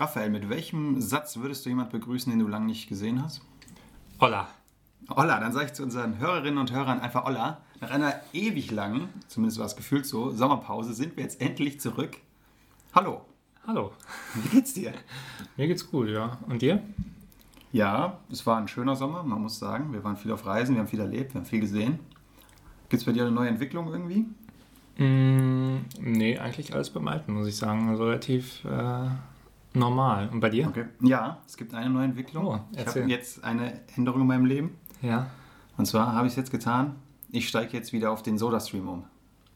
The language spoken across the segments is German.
Raphael, mit welchem Satz würdest du jemand begrüßen, den du lange nicht gesehen hast? Holla. Olla, dann sage ich zu unseren Hörerinnen und Hörern einfach Olla. Nach einer ewig langen, zumindest war es gefühlt so, Sommerpause sind wir jetzt endlich zurück. Hallo, Hallo. wie geht's dir? Mir geht's gut, ja. Und dir? Ja, es war ein schöner Sommer, man muss sagen. Wir waren viel auf Reisen, wir haben viel erlebt, wir haben viel gesehen. Gibt es bei dir eine neue Entwicklung irgendwie? Mm, nee, eigentlich alles beim Alten, muss ich sagen. Also relativ äh, normal. Und bei dir? Okay. Ja, es gibt eine neue Entwicklung. Oh, ich habe jetzt eine Änderung in meinem Leben. Ja. Und zwar habe ich es jetzt getan. Ich steige jetzt wieder auf den Soda-Stream um.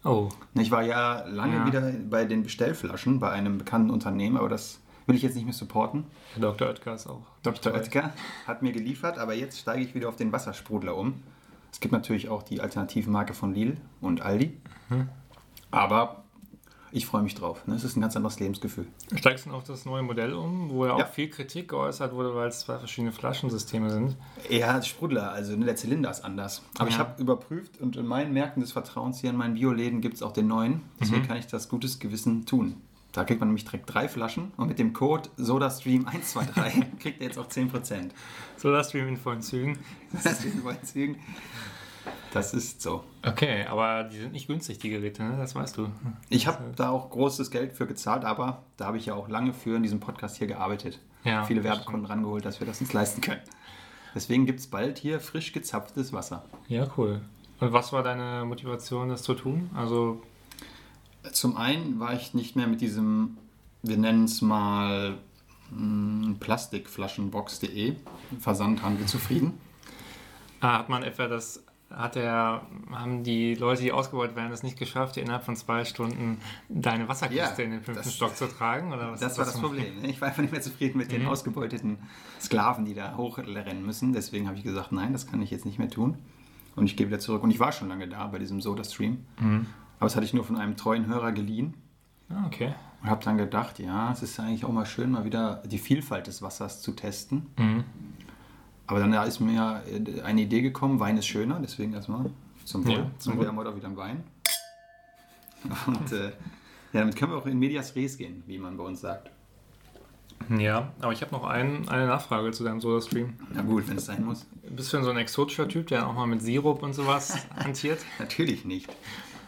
Oh, Ich war ja lange Ja. wieder bei den Bestellflaschen bei einem bekannten Unternehmen, aber das will ich jetzt nicht mehr supporten. Herr Dr. Oetker ist auch. Dr. Oetker hat mir geliefert, aber jetzt steige ich wieder auf den Wassersprudler um. Es gibt natürlich auch die Alternativmarke von Lidl und Aldi. Mhm. Aber ich freue mich drauf. ne? Es ist ein ganz anderes Lebensgefühl. Steigst du auf das neue Modell um, wo ja auch Ja. viel Kritik geäußert wurde, weil es zwei verschiedene Flaschensysteme sind? Ja, Sprudler, also ne, der Zylinder ist anders. Aber ich Ja. habe überprüft und in meinen Märkten des Vertrauens hier in meinen Bioläden gibt es auch den neuen. Deswegen kann ich das gutes Gewissen tun. Da kriegt man nämlich direkt drei Flaschen und mit dem Code SodaStream123 kriegt er jetzt auch 10%. Soda-Stream in vollen Zügen. Das ist in vollen Zügen. Das ist so. Okay, aber die sind nicht günstig, die Geräte, ne? das weißt du. Ich habe da auch großes Geld für gezahlt, aber da habe ich ja auch lange für in diesem Podcast hier gearbeitet. Ja, Viele Werbekunden rangeholt, dass wir das uns leisten können. Deswegen gibt es bald hier frisch gezapftes Wasser. Ja, cool. Und was war deine Motivation, das zu tun? Also, Zum einen war ich nicht mehr mit diesem, wir nennen es mal mh, Plastikflaschenbox.de Versandhandel zufrieden. ah, hat man etwa das, hat der, haben die Leute, die ausgebeutet werden, es nicht geschafft, innerhalb von zwei Stunden deine Wasserkiste Ja, in den fünften das- Stock zu tragen? Oder was Das war das so? Problem. ne? Ich war einfach nicht mehr zufrieden mit den ausgebeuteten Sklaven, die da hochrennen müssen. Deswegen habe ich gesagt, nein, das kann ich jetzt nicht mehr tun. Und ich gehe wieder zurück. Und ich war schon lange da bei diesem Soda-Stream. Aber das hatte ich nur von einem treuen Hörer geliehen. Ah, okay. Und habe dann gedacht, ja, es ist eigentlich auch mal schön, mal wieder die Vielfalt des Wassers zu testen. Mhm. Aber dann ist mir eine Idee gekommen, Wein ist schöner, deswegen erstmal zum Wohl. Ja, zum Wohl. Wir haben heute auch wieder einen Wein. Und äh, ja, damit können wir auch in Medias Res gehen, wie man bei uns sagt. Ja, aber ich habe noch ein, eine Nachfrage zu deinem Soda-Stream. Na gut, wenn es sein muss. Bist du denn so ein exotischer Typ, der auch mal mit Sirup und sowas hantiert? Natürlich nicht.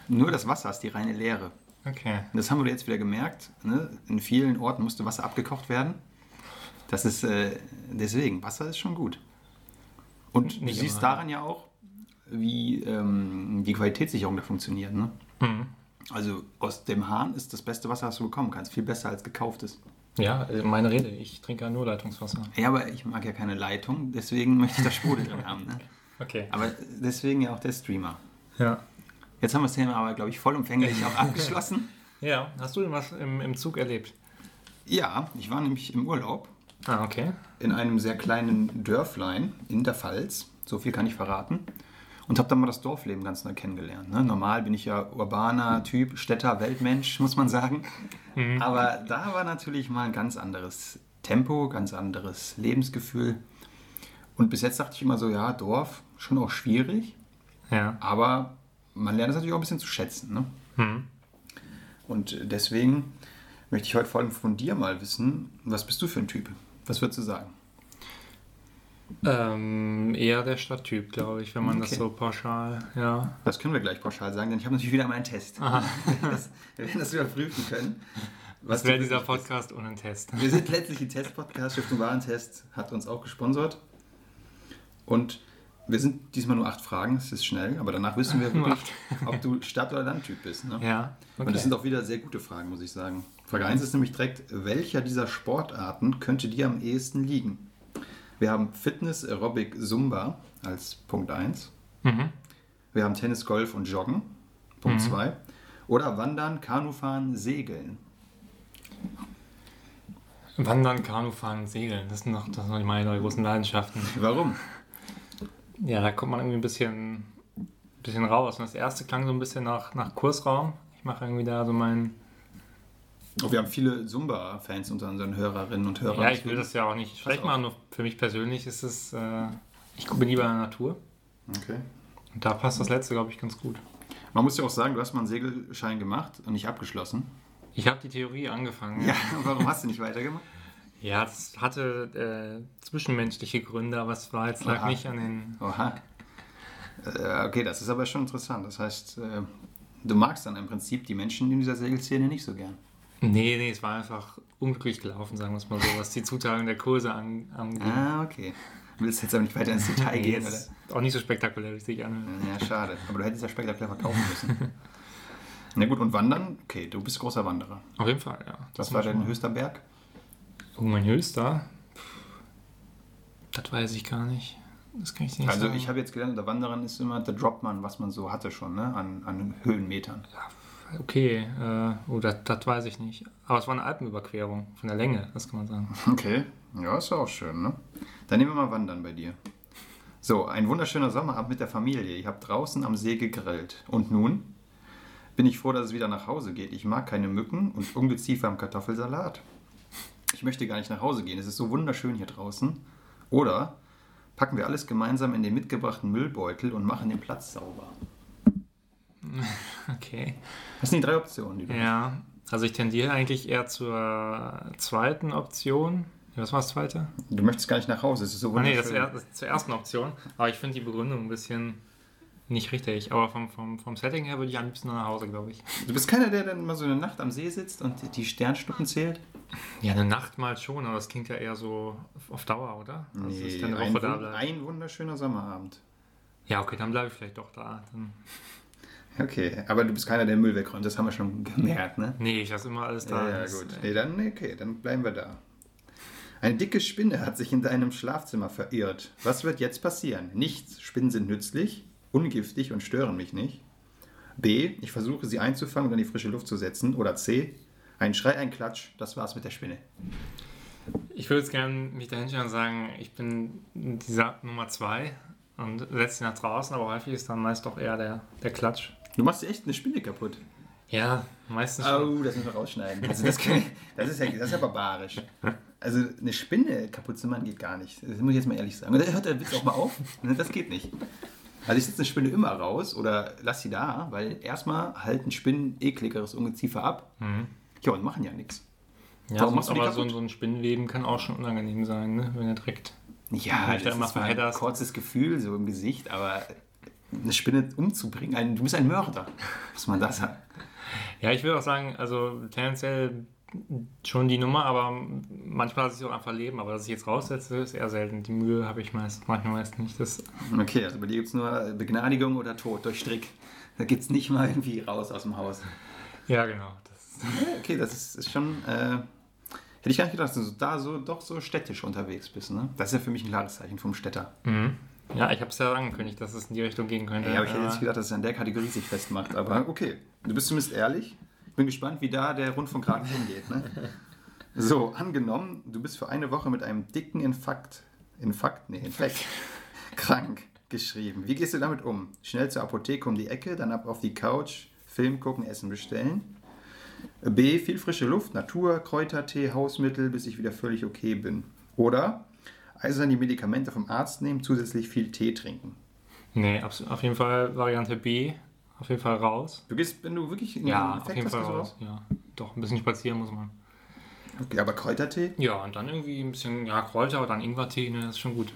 Nur das Wasser ist die reine Leere. Okay. Das haben wir jetzt wieder gemerkt. Ne? In vielen Orten musste Wasser abgekocht werden. Das ist äh, deswegen, Wasser ist schon gut. Und du Nicht siehst immer. daran ja auch, wie ähm, die Qualitätssicherung da funktioniert. Ne? Mhm. Also aus dem Hahn ist das beste Wasser, was du bekommen kannst. Viel besser als gekauftes. Ja, also meine Rede. Ich trinke ja nur Leitungswasser. Ja, aber ich mag ja keine Leitung, deswegen möchte ich das Sprudel drin haben. Ne? Okay. Aber deswegen ja auch der Streamer. Ja. Jetzt haben wir das Thema aber, glaube ich, vollumfänglich auch abgeschlossen. Ja, hast du denn was im, im Zug erlebt? Ja, ich war nämlich im Urlaub Ah, okay. in einem sehr kleinen Dörflein in der Pfalz. So viel kann ich verraten. Und habe dann mal das Dorfleben ganz neu kennengelernt. Ne? Normal bin ich ja urbaner Typ, Städter, Weltmensch, muss man sagen. Aber da war natürlich mal ein ganz anderes Tempo, ganz anderes Lebensgefühl. Und bis jetzt dachte ich immer so, ja, Dorf, schon auch schwierig. Ja. Aber man lernt es natürlich auch ein bisschen zu schätzen. Ne? Hm. Und deswegen möchte ich heute vor allem von dir mal wissen, was bist du für ein Typ? Was würdest du sagen? Ähm, eher der Stadttyp, glaube ich, wenn man das Okay. so pauschal, ja. Das können wir gleich pauschal sagen, denn ich habe natürlich wieder mal einen Test. Das, wir werden das überprüfen können. Was wäre dieser wirklich bist. Podcast ohne einen Test? Wir sind letztlich ein Test-Podcast. Stiftung Warentest hat uns auch gesponsert. Und wir sind diesmal nur acht Fragen. Es ist schnell, aber danach wissen wir wirklich, ob du Stadt- oder Landtyp bist. Ne? Ja. Und das sind auch wieder sehr gute Fragen, muss ich sagen. Frage 1 ist nämlich direkt, welcher dieser Sportarten könnte dir am ehesten liegen? Wir haben Fitness, Aerobic, Zumba als Punkt 1. Mhm. Wir haben Tennis, Golf und Joggen, Punkt 2. Oder Wandern, Kanufahren, Segeln. Wandern, Kanufahren, Segeln, das sind noch, das sind noch meine drei großen Leidenschaften. Warum? Ja, da kommt man irgendwie ein bisschen, bisschen raus. Und das erste klang so ein bisschen nach, nach Kursraum. Ich mache irgendwie da so meinen. Oh, wir haben viele Zumba-Fans unter unseren Hörerinnen und Hörern. Ja, ich will das ja auch nicht schlecht machen, nur für mich persönlich ist es. Äh, ich gucke lieber in der Natur. Okay. Und da passt das letzte, glaube ich, ganz gut. Man muss ja auch sagen, du hast mal einen Segelschein gemacht und nicht abgeschlossen. Ich habe die Theorie angefangen. Ja, warum hast du nicht weitergemacht? Ja, das hatte äh, zwischenmenschliche Gründe, aber es war jetzt lag nicht an den. Oha. Äh, okay, das ist aber schon interessant. Das heißt, äh, du magst dann im Prinzip die Menschen in dieser Segelszene nicht so gern. Nee, nee, es war einfach unglücklich gelaufen, sagen wir es mal so, was die Zuteilung der Kurse an, angeht. Ah, okay. Du willst jetzt aber nicht weiter ins Detail Nee, gehen, oder? auch nicht so spektakulär, wie es sich anhört. Ja, schade. Aber du hättest ja spektakulär verkaufen müssen. Na gut, und wandern? Okay, du bist großer Wanderer. Auf jeden Fall, ja. Was Das war schon dein höchster Berg? Oh, mein höchster? Das weiß ich gar nicht. Das kann ich nicht Also sagen. ich habe jetzt gelernt, unter Wanderern ist immer der Dropman, was man so hatte schon, ne? An, an Höhenmetern. Okay, äh, oh, das, das weiß ich nicht. Aber es war eine Alpenüberquerung von der Länge, das kann man sagen. Okay, ja, ist auch schön, ne? Dann nehmen wir mal Wandern bei dir. So, ein wunderschöner Sommerabend mit der Familie. Ihr habt draußen am See gegrillt. Und nun? Bin ich froh, dass es wieder nach Hause geht. Ich mag keine Mücken und Ungeziefer am Kartoffelsalat. Ich möchte gar nicht nach Hause gehen. Es ist so wunderschön hier draußen. Oder packen wir alles gemeinsam in den mitgebrachten Müllbeutel und machen den Platz sauber. Okay. Das sind die drei Optionen, die du Ja, also ich tendiere eigentlich eher zur zweiten Option. Was war das zweite? Du möchtest gar nicht nach Hause. Es ist so Ah, nee, wunderschön. ist, er, das ist zur ersten Option. Aber ich finde die Begründung ein bisschen nicht richtig. Aber vom, vom, vom Setting her würde ich am liebsten nach Hause, glaube ich. Du bist keiner, der dann mal so eine Nacht am See sitzt und die Sternschnuppen zählt? Ja, eine Nacht mal schon, aber das klingt ja eher so auf Dauer, oder? Also, dass ich dann ein, da ein wunderschöner Sommerabend. Ja, okay, dann bleibe ich vielleicht doch da. Dann, Okay, aber du bist keiner, der Müll wegräumt, das haben wir schon gemerkt, ne? nee, ich lasse immer alles da. Ja, Das, gut. äh, Nee, dann, nee, okay, dann bleiben wir da. Eine dicke Spinne hat sich in deinem Schlafzimmer verirrt. Was wird jetzt passieren? Nichts. Spinnen sind nützlich, ungiftig und stören mich nicht. B. Ich versuche sie einzufangen und in die frische Luft zu setzen. Oder C. Ein Schrei, ein Klatsch. Das war's mit der Spinne. Ich würde jetzt gerne mich dahin stellen und sagen, ich bin dieser Nummer zwei und setze sie nach draußen, aber häufig ist dann meist doch eher der, der Klatsch. Du machst echt eine Spinne kaputt. Ja, meistens schon. Oh, das müssen wir rausschneiden. Also das, kann, das, ist ja, das ist ja barbarisch. Also eine Spinne kaputt zu machen geht gar nicht. Das muss ich jetzt mal ehrlich sagen. Und hört der Witz auch mal auf. Das geht nicht. Also ich setze eine Spinne immer raus oder lass sie da, weil erstmal halten Spinnen ekligeres Ungeziefer ab. Ja, und machen ja nichts. Ja, Warum machst du aber so, so ein Spinnenleben kann auch schon unangenehm sein, ne? wenn er direkt. Ja, das ist ein verhedderst. kurzes Gefühl so im Gesicht, aber eine Spinne umzubringen, ein, du bist ein Mörder, muss man da sagen. Ja, ich würde auch sagen, also tendenziell schon die Nummer, aber manchmal lasse ich es auch einfach leben. Aber dass ich jetzt raussetze, ist eher selten. Die Mühe habe ich meist, manchmal meist nicht. Das, Okay, also bei dir gibt es nur Begnadigung oder Tod durch Strick. Da gibt es nicht mal irgendwie raus aus dem Haus. ja, genau. Das, Okay, das ist, ist schon. Äh, hätte ich gar nicht gedacht, dass du da so doch so städtisch unterwegs bist. Ne? Das ist ja für mich ein klares Zeichen vom Städter. mhm. Ja, ich habe es ja angekündigt, dass es in die Richtung gehen könnte. Ja, aber ich hätte jetzt gedacht, dass es an der Kategorie sich festmacht. Aber okay, du bist zumindest ehrlich. Bin gespannt, wie da der Rundfunkrat hingeht. Ne? So, angenommen, du bist für eine Woche mit einem dicken Infakt, Infakt, nee, Infekt, krank geschrieben. Wie gehst du damit um? Schnell zur Apotheke um die Ecke, dann ab auf die Couch, Film gucken, Essen bestellen. B, viel frische Luft, Natur, Kräutertee, Hausmittel, bis ich wieder völlig okay bin. Oder eisern die Medikamente vom Arzt nehmen, zusätzlich viel Tee trinken. Nee, auf jeden Fall Variante B. Auf jeden Fall raus. Du gehst, wenn du wirklich einen Ja, auf jeden Fall raus. Ja, doch, ein bisschen spazieren muss man. Okay, aber Kräutertee? Ja, und dann irgendwie ein bisschen ja, Kräuter oder dann Ingwertee, ne, das ist schon gut.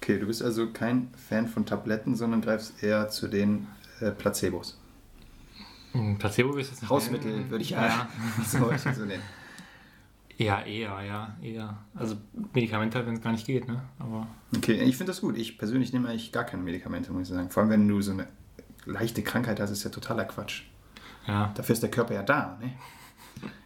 Okay, du bist also kein Fan von Tabletten, sondern greifst eher zu den äh, Placebos. Hm, Placebo ich jetzt nicht Hausmittel würde ich ja so, ich so nennen. Ja, eher, ja, eher. Also Medikamente, wenn es gar nicht geht, ne? Aber Okay, ich finde das gut. Ich persönlich nehme eigentlich gar keine Medikamente, muss ich sagen. Vor allem, wenn du so eine leichte Krankheit hast, ist ja totaler Quatsch. ja. Dafür ist der Körper ja da. Ne?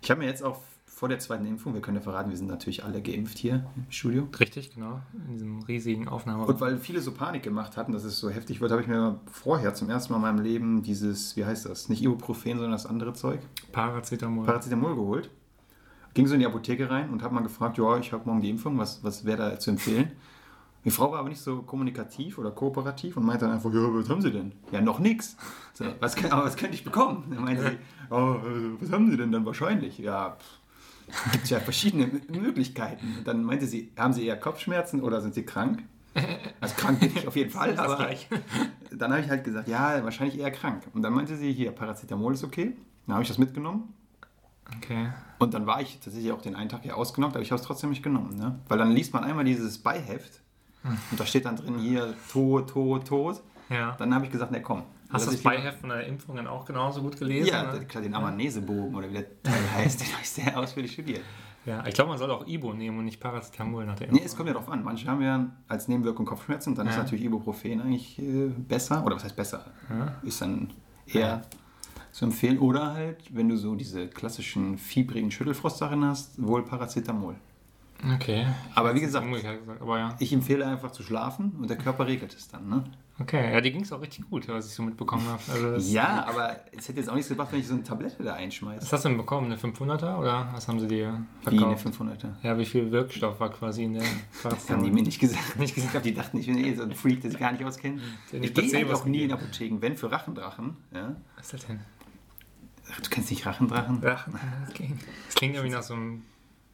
Ich habe mir jetzt auch vor der zweiten Impfung, wir können ja verraten, wir sind natürlich alle geimpft hier im Studio. Richtig, genau. In diesem riesigen Aufnahmeraum. Und weil viele so Panik gemacht hatten, dass es so heftig wird, habe ich mir vorher zum ersten Mal in meinem Leben dieses, wie heißt das, nicht Ibuprofen, sondern das andere Zeug, Paracetamol. Paracetamol geholt. Ging so in die Apotheke rein und habe mal gefragt, ja, ich habe morgen die Impfung, was, was wäre da zu empfehlen? Die Frau war aber nicht so kommunikativ oder kooperativ und meinte dann einfach, ja, was haben Sie denn? Ja, noch nichts. So, was, kann- aber was könnte ich bekommen? Dann meinte sie, ja, äh, was haben Sie denn dann wahrscheinlich? Ja, gibt es ja verschiedene Möglichkeiten. Und dann meinte sie, haben Sie eher Kopfschmerzen oder sind Sie krank? Also krank bin ich auf jeden Fall, aber gleich. dann habe ich halt gesagt, ja, wahrscheinlich eher krank. Und dann meinte sie, hier, Paracetamol ist okay. Dann habe ich das mitgenommen. Okay. Und dann war ich tatsächlich auch den einen Tag hier ausgenockt, aber ich habe es trotzdem nicht genommen. Ne? Weil dann liest man einmal dieses Beiheft und da steht dann drin hier Tod, Tod, Tod. Ja. Dann habe ich gesagt, ne komm. Hast du das Beiheft von der Impfung dann auch genauso gut gelesen? Ja, oder? klar, den Amazonebogen oder wie der Teil heißt, den habe ich sehr ausführlich studiert. ja. Ich glaube, man soll auch Ibo nehmen und nicht Paracetamol nach der Nee, es kommt ja darauf an. Manche haben ja als Nebenwirkung Kopfschmerzen, dann ist Ja. natürlich Ibuprofen eigentlich äh, besser. Oder was heißt besser? Ja. Ist dann eher zu empfehlen. Oder halt, wenn du so diese klassischen fiebrigen Schüttelfrostsachen hast, wohl Paracetamol. Okay. Aber wie gesagt, gesagt, aber ja. ich empfehle einfach zu schlafen und der Körper regelt es dann. Ne? Okay, ja, die ging es auch richtig gut, was ich so mitbekommen habe. Also das- Ja, aber es hätte jetzt auch nichts gebracht, wenn ich so eine Tablette da Was einschmeiße. hast du denn bekommen? Eine 500er oder was haben sie dir Wie eine verkauft? 500er. Ja, wie viel Wirkstoff war quasi in der Das haben die mir nicht gesagt. Nicht gesagt. Die dachten, ich bin eh so ein Freak, der sich gar nicht auskennt. Ich gehe eigentlich auch nie in. Apotheken, wenn für Rachendrachen. Ja? Was ist das denn? Ach, Du kennst nicht Rachendrachen? Drachen. Okay. Das klingt irgendwie nach so einem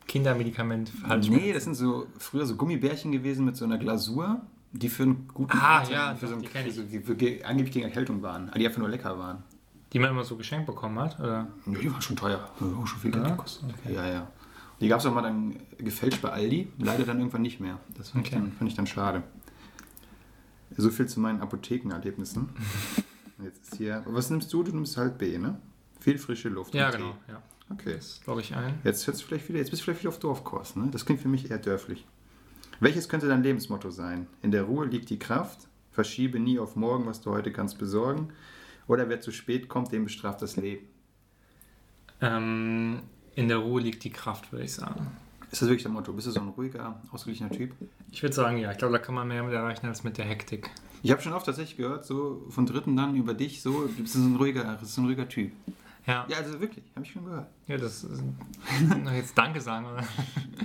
Kindermedikament. Nee, das sind so früher so Gummibärchen gewesen mit so einer Glasur, die für einen guten Ah, also ja, für so einen, die so, die für, ge- angeblich gegen Erkältung waren, aber die einfach nur lecker waren. Die man immer so geschenkt bekommen hat, oder? Ja, die waren schon teuer, die haben auch schon viel Geld Ja? gekostet. Ja, ja. Die gab es auch mal dann gefälscht bei Aldi, leider dann irgendwann nicht mehr. Das fand, Okay. ich, dann, fand ich dann schade. So viel zu meinen Apothekenerlebnissen. Jetzt ist hier, was nimmst du? Du nimmst halt B, ne? Viel frische Luft. Ja, und Tee. genau. Ja. Okay. Das glaube ich ein. Jetzt, hört's vielleicht wieder, jetzt bist du vielleicht wieder auf Dorfkurs. Ne? Das klingt für mich eher dörflich. Welches könnte dein Lebensmotto sein? In der Ruhe liegt die Kraft. Verschiebe nie auf morgen, was du heute kannst besorgen. Oder wer zu spät kommt, dem bestraft das Leben. Ähm, in der Ruhe liegt die Kraft, würde ich sagen. Ist das wirklich dein Motto? Bist du so ein ruhiger, ausgeglichener Typ? Ich würde sagen, ja. Ich glaube, da kann man mehr mit erreichen als mit der Hektik. Ich habe schon oft tatsächlich gehört, so von Dritten dann über dich, so, du bist so ein ruhiger, so ein ruhiger Typ. Ja, Ja, also wirklich, habe ich schon gehört. ja das ist, jetzt Danke sagen, oder?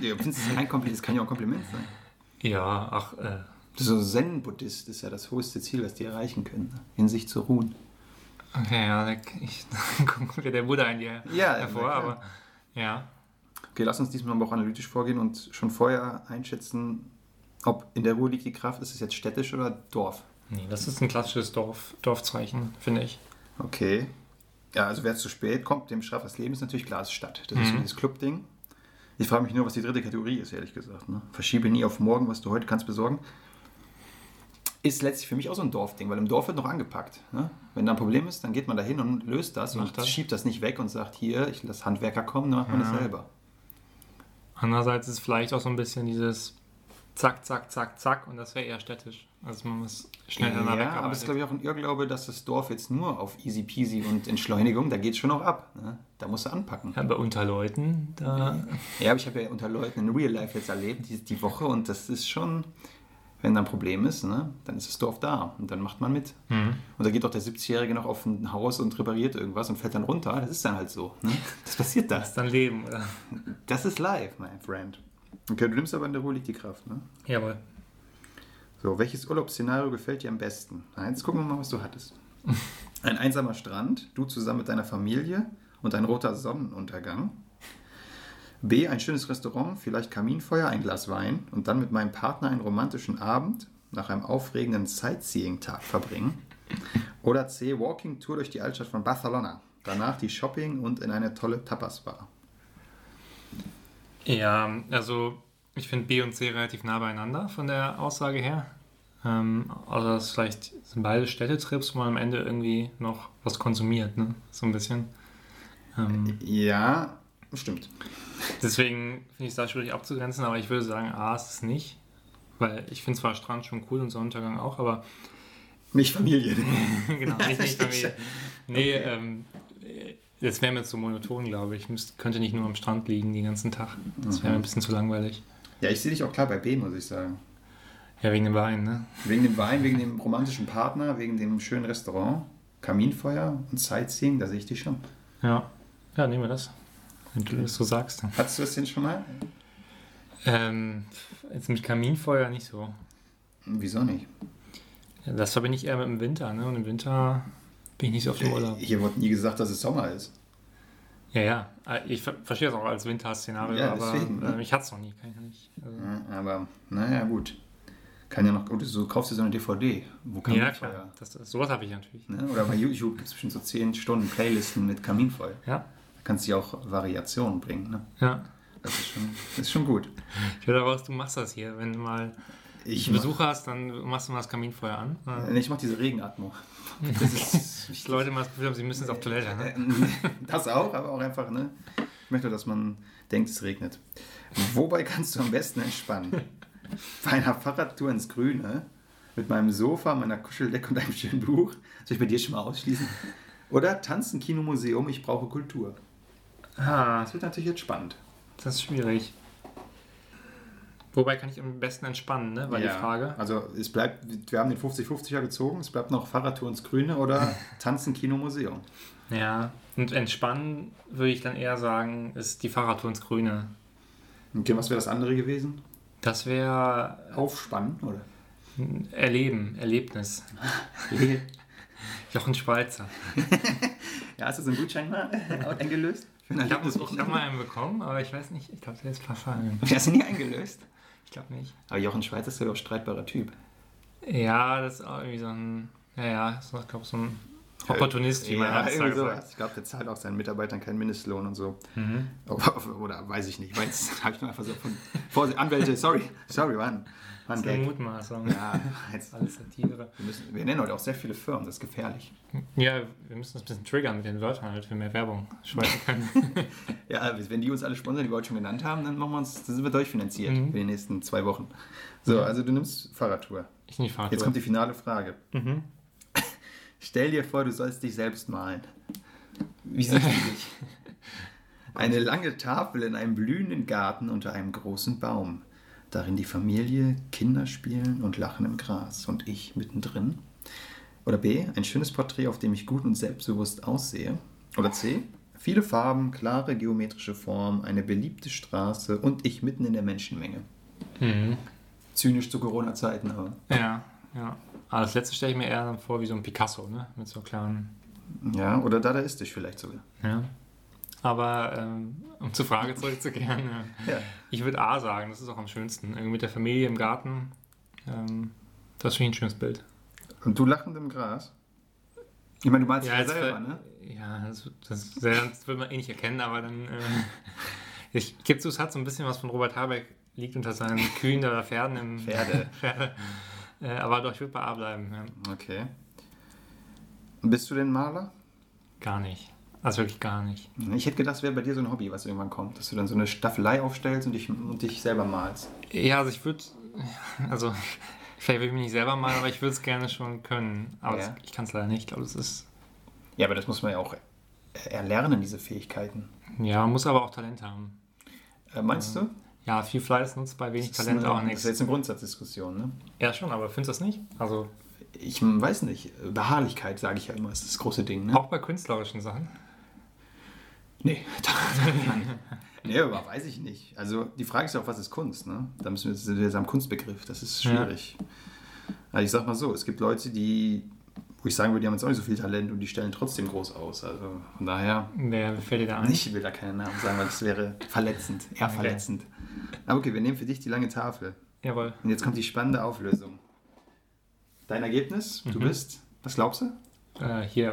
Ja, findest du das kein Kompliment? Das kann ja auch ein Kompliment sein. Ja, ach, äh, so Zen-Buddhist ist ja das höchste Ziel, was die erreichen können, ne? in sich zu ruhen. okay, ja, ich, kommt wieder der Buddha in dir Ja, hervor, klar. aber ja. Okay, lass uns diesmal aber auch analytisch vorgehen und schon vorher einschätzen, ob in der Ruhe liegt die Kraft, ist es jetzt städtisch oder Dorf? Nee, das ist ein klassisches Dorf, Dorfzeichen, finde ich. Okay. Ja, also wer zu spät kommt, dem bestraft das Leben, ist natürlich klar, ist Stadt. Das ist so Mhm. dieses Club-Ding. Ich frage mich nur, was die dritte Kategorie ist, ehrlich gesagt. Ne? Verschiebe nie auf morgen, was du heute kannst besorgen. Ist letztlich für mich auch so ein Dorfding, weil im Dorf wird noch angepackt. Ne? Wenn da ein Problem ist, dann geht man da hin und löst das Macht und das. schiebt das nicht weg und sagt, hier, ich lasse Handwerker kommen, dann macht man Ja. das selber. Andererseits ist vielleicht auch so ein bisschen dieses Zack, Zack, Zack, Zack und das wäre eher städtisch. Also man muss schnell danach Ja, aber es ist, glaube ich, auch ein Irrglaube, dass das Dorf jetzt nur auf easy peasy und Entschleunigung, da geht es schon auch ab. Ne? Da musst du anpacken. ja, bei Unterleuten, da Ja, aber ich habe ja unter Leuten in Real Life jetzt erlebt, die, die Woche, und das ist schon, wenn da ein Problem ist, ne, dann ist das Dorf da und dann macht man mit. Mhm. Und da geht doch der 70-Jährige noch auf ein Haus und repariert irgendwas und fällt dann runter. Das ist dann halt so. Ne? Das passiert da. ist dann Leben, oder? Das ist live, mein Friend. Okay, du nimmst aber in der Ruhe liegt die Kraft. Ne? Jawohl. So, welches Urlaubsszenario gefällt dir am besten? Na, Jetzt gucken wir mal, was du hattest. Ein einsamer Strand, du zusammen mit deiner Familie und ein roter Sonnenuntergang. B, ein schönes Restaurant, vielleicht Kaminfeuer, ein Glas Wein und dann mit meinem Partner einen romantischen Abend nach einem aufregenden Sightseeing-Tag verbringen. Oder C, Walking Tour durch die Altstadt von Barcelona. Danach die Shopping und in eine tolle Tapas-Bar. Ja, also ich finde B und C relativ nah beieinander von der Aussage her. Ähm, also das vielleicht sind beide Städtetrips, wo man am Ende irgendwie noch was konsumiert, ne? So ein bisschen. Ähm, Ja, stimmt. deswegen finde ich es da schwierig abzugrenzen, aber ich würde sagen, A ist es nicht. Weil ich finde zwar Strand schon cool und Sonnenuntergang auch, aber Nicht Familie. genau, nicht, nicht Familie. Nee, ähm, das wäre mir zu monoton, glaube ich. Ich könnte nicht nur am Strand liegen den ganzen Tag. Das wäre mir ein bisschen zu langweilig. Ja, ich sehe dich auch klar bei B, muss ich sagen. Ja, wegen dem Wein, ne? Wegen dem Wein, wegen dem romantischen Partner, wegen dem schönen Restaurant, Kaminfeuer und Sightseeing, da sehe ich dich schon. Ja, ja, nehmen wir das. Wenn du das so sagst. Hattest du das denn schon mal? Ähm, jetzt mit Kaminfeuer nicht so. Wieso nicht? Das verbinde ich eher mit dem Winter, ne? Und im Winter bin ich nicht so auf dem Urlaub. Hier wurde nie gesagt, dass es Sommer ist. Ja, ja. Äh, Ich ver verstehe das auch als Winterszenario, Ja, aber deswegen, ne? äh, ich hatte es noch nie. Kann ich nicht. Also, Ja, aber, naja, gut. Kann ja noch, oder du kaufst dir so eine DVD, wo ja, Kaminfeuer. klar. Das, das, sowas habe ich natürlich. Ne? Oder bei YouTube gibt es bestimmt so 10 Stunden Playlisten mit Kaminfeuer. Ja. Da kannst du ja auch Variationen bringen. Ne? Ja. Das, ist schon, das ist schon gut. Ich höre daraus, du machst das hier. Wenn du mal Ich, Besuch hast, dann machst du mal das Kaminfeuer an. mach, ich mache diese Regenatmung. Das ist Leute mal das Gefühl haben, sie müssen jetzt auf Toilette. Ne? Äh, Das auch, aber auch einfach, ne? Ich möchte, dass man denkt, es regnet. Wobei kannst du am besten entspannen? Bei einer Fahrradtour ins Grüne, mit meinem Sofa, meiner Kuscheldecke und einem schönen Buch. Soll ich bei dir schon mal ausschließen? Oder Tanzen, Kino, Museum, ich brauche Kultur. Ah, Das wird natürlich jetzt spannend. das ist schwierig. Wobei kann ich am besten entspannen, ne? War Ja, die Frage. Also es bleibt, wir haben den 50-50er gezogen, es bleibt noch Fahrradtour ins Grüne oder Tanzen, Kino, Museum. Ja. Und entspannen würde ich dann eher sagen, ist die Fahrradtour ins Grüne. Okay, was wäre das andere gewesen? Das wäre Aufspannen, oder? Erleben, Erlebnis. Jochen Schweizer. Ja, hast du so einen Gutschein mal eingelöst? Ich habe hab mal einen bekommen, aber ich weiß nicht, ich glaube, der ist verfallen. Hast du nie eingelöst? Ich glaube nicht. Aber Jochen Schweizer ist ja auch ein streitbarer Typ. Ja, das ist auch irgendwie so ein, ja, ja, ist auch, glaube so ein Opportunist, wie man ja, irgendwie sagt. sowas. Ich glaube, der zahlt auch seinen Mitarbeitern keinen Mindestlohn und so. Mhm. Oder, oder weiß ich nicht. Jetzt habe ich nur einfach so von. Vorsicht, Anwälte, sorry. Sorry, Mann. Das ist eine. Mutmaßung. Ja, jetzt, Alles Satire. wir, müssen, wir nennen heute auch sehr viele Firmen, das ist gefährlich. Ja, wir müssen das ein bisschen triggern mit den Wörtern, damit wir mehr Werbung schreiben können. Ja, wenn die uns alle sponsern, die wir heute schon genannt haben, dann machen wir uns, dann sind wir durchfinanziert Mhm. für die nächsten zwei Wochen. So, also du nimmst Fahrradtour. Ich nicht Fahrrad. Jetzt kommt die finale Frage. Mhm. Stell dir vor, du sollst dich selbst malen. Wie siehst du dich? Eine lange Tafel in einem blühenden Garten unter einem großen Baum. Darin die Familie, Kinder spielen und lachen im Gras und ich mittendrin. Oder B, ein schönes Porträt, auf dem ich gut und selbstbewusst aussehe. Oder C, viele Farben, klare geometrische Form, eine beliebte Straße und ich mitten in der Menschenmenge. Mhm. Zynisch zu Corona-Zeiten, aber. Ja, ja. Aber das letzte stelle ich mir eher vor wie so ein Picasso, ne? Mit so kleinen. Ja, oder dadaistisch vielleicht sogar. Ja. Aber ähm, um zur Frage zurückzukehren, ja. Ja. ich würde A sagen, das ist auch am schönsten. Irgendwie mit der Familie im Garten. Ähm, das finde ich ein schönes Bild. Und du lachend im Gras? Ich meine, du malst ja, jetzt selber, ne? Ja, das, das, das wird man eh nicht erkennen, aber dann. Äh, ich gebe zu, es hat so ein bisschen was von Robert Habeck, liegt unter seinen Kühen oder Pferden im. Pferde. Pferde. Äh, aber doch, ich würde bei A bleiben. Ja. Okay. Bist du denn Maler? Gar nicht. Also wirklich gar nicht. Ich hätte gedacht, das wäre bei dir so ein Hobby, was irgendwann kommt, dass du dann so eine Staffelei aufstellst und dich, und dich selber malst. Ja, also ich würde. Also, vielleicht will ich mich nicht selber malen, aber ich würde es gerne schon können. Aber Ja. das, ich kann es leider nicht. Ich glaube, das ist. Ja, aber das muss man ja auch erlernen, diese Fähigkeiten. Ja, man muss aber auch Talent haben. Äh, meinst du? Ja, viel Fleiß nutzt bei wenig Das Talent eine- auch Das nichts. ist jetzt eine Grundsatzdiskussion, ne? Ja, schon, aber findest du das nicht? Also, Ich weiß nicht. Beharrlichkeit, sage ich ja immer, ist das große Ding, ne? auch bei künstlerischen Sachen. Nee. nee, aber weiß ich nicht. Also die Frage ist ja auch, was ist Kunst, ne? Da müssen wir sind wir jetzt am Kunstbegriff. Das ist Ja. schwierig. Also ich sag mal so, es gibt Leute, die, wo ich sagen würde, die haben jetzt auch nicht so viel Talent und die stellen trotzdem groß aus. Also von daher, Wer fällt dir da ein? ich will da keinen Namen sagen, weil das wäre verletzend, eher Okay. verletzend. Aber okay, wir nehmen für dich die lange Tafel. Jawohl. Und jetzt kommt die spannende Auflösung. Dein Ergebnis, du Mhm. bist, was glaubst du? Äh, hier,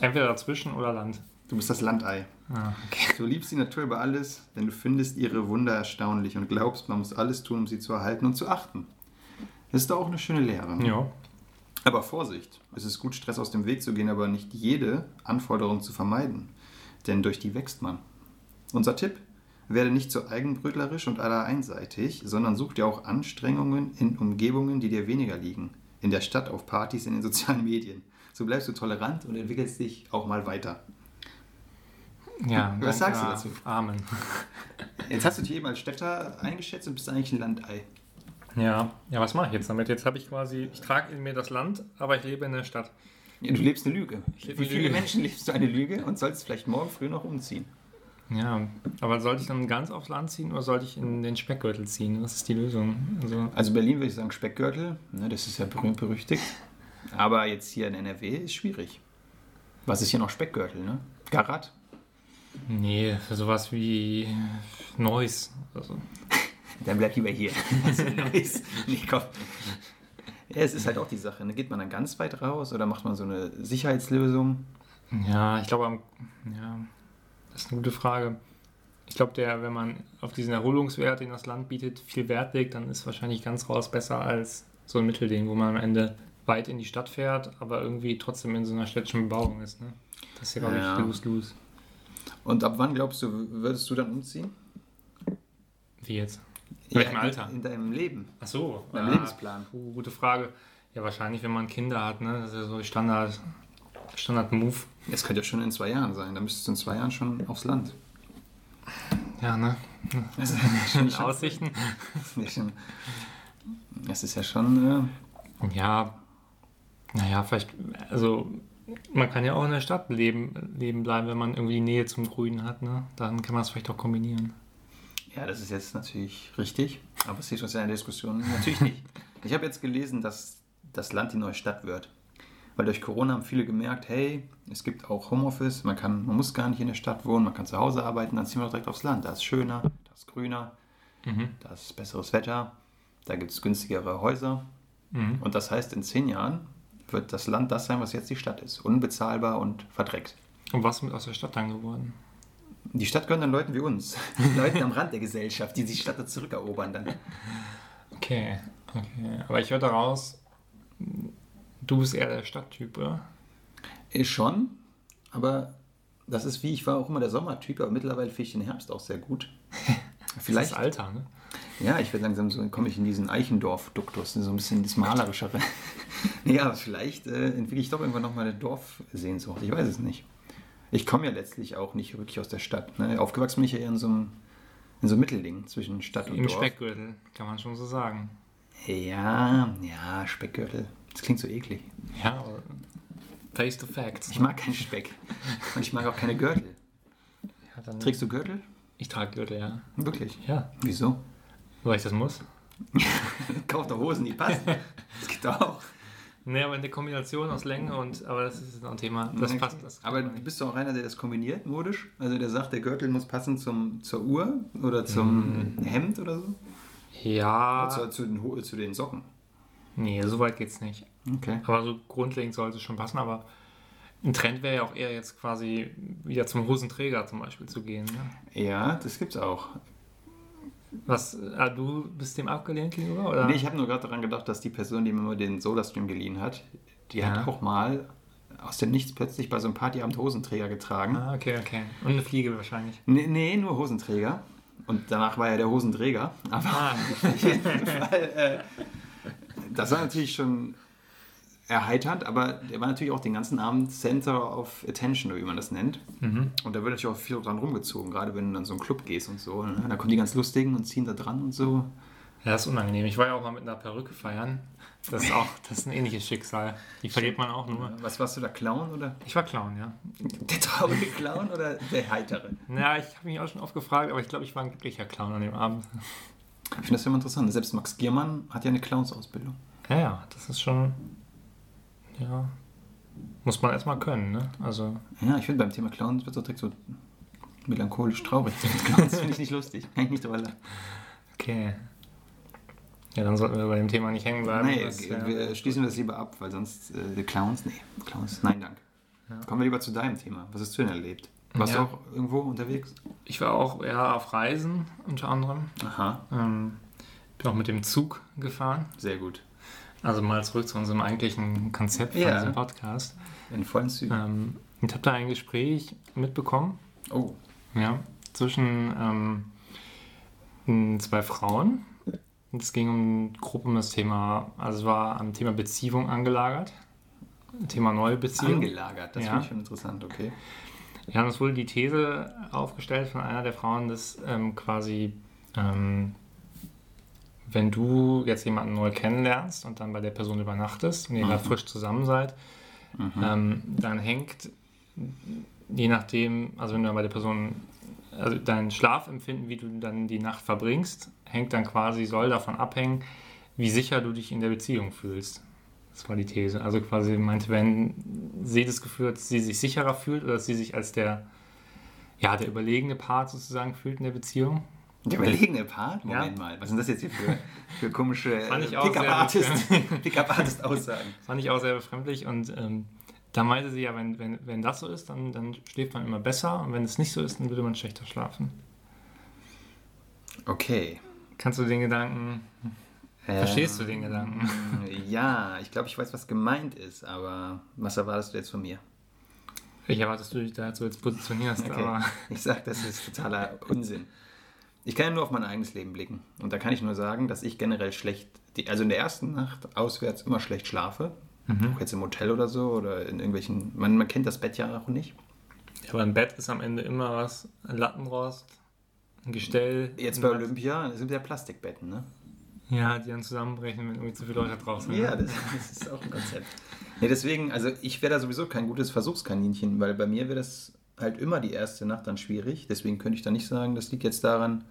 entweder dazwischen oder Land. Du bist das Landei. Ah, okay. Du liebst die Natur über alles, denn du findest ihre Wunder erstaunlich und glaubst, man muss alles tun, um sie zu erhalten und zu achten. Das ist doch auch eine schöne Lehre. Ja. Aber Vorsicht, es ist gut, Stress aus dem Weg zu gehen, aber nicht jede Anforderung zu vermeiden, denn durch die wächst man. Unser Tipp, werde nicht so eigenbrötlerisch und aller einseitig, sondern such dir auch Anstrengungen in Umgebungen, die dir weniger liegen. In der Stadt, auf Partys, in den sozialen Medien. So bleibst du tolerant und entwickelst dich auch mal weiter. Ja Was sagst du dazu? Amen. Jetzt hast du dich eben als Städter eingeschätzt und bist eigentlich ein Landei. Ja, ja, was mache ich jetzt damit? Jetzt habe ich quasi, ich trage in mir das Land, aber ich lebe in der Stadt. Ja, du lebst eine Lüge. lebe Wie viele Lüge. Menschen lebst du eine Lüge und solltest vielleicht morgen früh noch umziehen? Ja, aber sollte ich dann ganz aufs Land ziehen oder sollte ich in den Speckgürtel ziehen? Was ist die Lösung? Also, Also Berlin würde ich sagen Speckgürtel, ne, das ist ja berühmt berüchtigt. Aber jetzt hier in NRW ist schwierig. Was ist hier noch Speckgürtel, ne? Garat? Nee, für sowas wie Neuss. Also, Dann bleib lieber hier. Ist nice. nee, komm. Ja, es ist halt auch die Sache. Ne? Geht man dann ganz weit raus oder macht man so eine Sicherheitslösung? ja, ich glaube, ja, Das ist eine gute Frage. Ich glaube, der, wenn man auf diesen Erholungswert, den das Land bietet, viel Wert legt, dann ist wahrscheinlich ganz raus besser als so ein Mittelding, wo man am Ende weit in die Stadt fährt, aber irgendwie trotzdem in so einer städtischen Bebauung ist. Ne? Das ist ja, glaube Ja. ich, lose-lose. Und ab wann glaubst du, würdest du dann umziehen? Wie jetzt? In welchem in- Alter? In deinem Leben, Ach so. in deinem ah, Lebensplan. puh, gute Frage. Ja, wahrscheinlich, wenn man Kinder hat, ne? Das ist ja so Standard, Standard-Move. Es könnte ja schon in zwei Jahren sein. Dann müsstest du in zwei Jahren schon aufs Land. Ja, ne? Das ist ja schon, Aussichten. ja das ist ja schon. Äh, Ja, naja, vielleicht, also man kann ja auch in der Stadt leben, leben bleiben, wenn man irgendwie die Nähe zum Grünen hat, ne? Dann kann man es vielleicht auch kombinieren. ja, das ist jetzt natürlich richtig. Aber es ist uns ja in der Diskussion natürlich nicht. Ich habe jetzt gelesen, dass das Land die neue Stadt wird. Weil durch Corona haben viele gemerkt, hey, es gibt auch Homeoffice, man, kann, man muss gar nicht in der Stadt wohnen, man kann zu Hause arbeiten, dann ziehen wir direkt aufs Land. Da ist schöner, da ist grüner, Mhm. da ist besseres Wetter, da gibt es günstigere Häuser. Mhm. Und das heißt, in zehn Jahren wird das Land das sein, was jetzt die Stadt ist. Unbezahlbar und verdreckt. Und was ist aus der Stadt dann geworden? Die Stadt gehört dann Leuten wie uns. Leuten am Rand der Gesellschaft, die die Stadt zurückerobern dann. Okay, okay. Aber ich höre daraus, du bist eher der Stadttyp, oder? Ist schon, aber das ist wie, ich war auch immer der Sommertyp, aber mittlerweile finde ich den Herbst auch sehr gut. Vielleicht, Das Alter, ne? ja, ich werde langsam so, komme ich in diesen Eichendorf-Duktus, so ein bisschen das Malerischere. aber vielleicht äh, entwickle ich doch irgendwann nochmal eine Dorfsehnsucht, ich weiß es nicht. Ich komme ja letztlich auch nicht wirklich aus der Stadt. Ne? Aufgewachsen bin ich ja eher in so einem, in so einem Mittelding zwischen Stadt und Im Dorf. Speckgürtel, kann man schon so sagen. Ja, ja, Speckgürtel. Das klingt so eklig. Ja, aber face to facts. Ich mag keinen Speck. Und ich mag auch keine Gürtel. Ja, Trägst du Gürtel? Ich trage Gürtel, ja. Wirklich? Ja, Wieso? weil ich das muss. Kauf doch Hosen, die passen. Das geht auch. Nee, aber in der Kombination aus Länge und, aber das ist noch ein Thema, das Okay. passt. Das Aber du bist doch auch einer, der das kombiniert modisch? Also der sagt, der Gürtel muss passen zum, zur Uhr oder zum Hemd oder so? Ja, Zu, zu, den, zu den Socken. nee, so weit geht's nicht. Okay. Aber so grundlegend sollte es schon passen, aber ein Trend wäre ja auch eher jetzt quasi wieder zum Hosenträger zum Beispiel zu gehen. Ne? Ja, das gibt's auch. Was, ah, du bist dem abgelehnt gegenüber? Oder? Nee, ich habe nur gerade daran gedacht, dass die Person, die mir mal den Soda-Stream geliehen hat, die Ja. hat auch mal aus dem Nichts plötzlich bei so einem Partyabend Hosenträger getragen. Ah, okay, okay. Und eine Fliege wahrscheinlich. Nee, nee, nur Hosenträger. Und danach war er der Hosenträger. Aber Ah, auf jeden Fall, äh, das war natürlich schon erheiternd, aber der war natürlich auch den ganzen Abend Center of Attention, wie man das nennt. mhm. Und da wird natürlich auch viel dran rumgezogen, gerade wenn du dann so einen Club gehst und so. Ne? Da kommen die ganz Lustigen und ziehen da dran und so. Ja, das ist unangenehm. Ich war ja auch mal mit einer Perücke feiern. Das ist auch das ist ein ähnliches Schicksal. Die verliert man auch nur. Was warst du da, Clown oder? Ich war Clown, ja. Der traurige Clown oder der heitere? Ja, ich habe mich auch schon oft gefragt, aber ich glaube, ich war ein glücklicher Clown an dem Abend. Ich finde das immer interessant. Selbst Max Giermann hat ja eine Clownsausbildung. Ja, ja, das ist schon. Ja. Muss man erstmal können, ne? Also. Ja, ich finde beim Thema Clowns wird es direkt so melancholisch traurig. Clowns finde ich nicht lustig. Kann ich nicht drüber lachen. Okay. Ja, dann sollten wir bei dem Thema nicht hängen bleiben. Nee, Das, ja. wir schließen das lieber ab, weil sonst äh, die Clowns, nee, Clowns, nein, danke. Ja. Kommen wir lieber zu deinem Thema. Was hast du denn erlebt? Warst Ja. du auch irgendwo unterwegs? Ich war auch eher auf Reisen, unter anderem. Aha, Ähm, bin auch mit dem Zug gefahren. sehr gut. Also mal zurück zu unserem eigentlichen Konzept von Ja. diesem Podcast. In vollen Zügen. Ähm, und habe da ein Gespräch mitbekommen, Oh, ja, zwischen ähm, zwei Frauen. Es ging um grob um das Thema, also es war am Thema Beziehung angelagert. Thema neue Beziehung. angelagert. Das Ja. finde ich schon interessant, okay. Wir haben uns wohl die These aufgestellt von einer der Frauen, dass ähm, quasi, ähm, wenn du jetzt jemanden neu kennenlernst und dann bei der Person übernachtest und ihr da frisch zusammen seid, ähm, dann hängt, je nachdem, also wenn du bei der Person, also dein Schlafempfinden, wie du dann die Nacht verbringst, hängt dann quasi, soll davon abhängen, wie sicher du dich in der Beziehung fühlst. Das war die These. Also quasi meinte, wenn sie das Gefühl hat, dass sie sich sicherer fühlt oder dass sie sich als der, ja, der überlegene Part sozusagen fühlt in der Beziehung. Der überlegene Part? Ja. Moment mal, was sind das jetzt hier für, für komische äh, Pickup-Artist-Aussagen? Fand ich auch sehr befremdlich und ähm, dann meinte sie ja, wenn, wenn, wenn das so ist, dann, dann schläft man immer besser und wenn es nicht so ist, dann würde man schlechter schlafen. Okay. Kannst du den Gedanken, verstehst du den Gedanken? Ja, ich glaube, ich weiß, was gemeint ist, aber was erwartest du jetzt von mir? Ich erwarte, dass du dich dazu jetzt positionierst, Okay. aber Ich sage, das ist totaler Unsinn. Ich kann ja nur auf mein eigenes Leben blicken. Und da kann ich nur sagen, dass ich generell schlecht, die, also in der ersten Nacht auswärts immer schlecht schlafe. Auch jetzt im Hotel oder so oder in irgendwelchen, man, man kennt das Bett ja auch nicht. Ja, aber im Bett ist am Ende immer was. Ein Lattenrost, ein Gestell. Jetzt ein bei. Olympia sind ja Plastikbetten, ne? Ja, die dann zusammenbrechen, wenn irgendwie zu viele Leute draußen sind. Ja, das, das ist auch ein Konzept. Nee, deswegen, also ich wäre da sowieso kein gutes Versuchskaninchen, weil bei mir wäre das halt immer die erste Nacht dann schwierig. Deswegen könnte ich da nicht sagen, das liegt jetzt daran,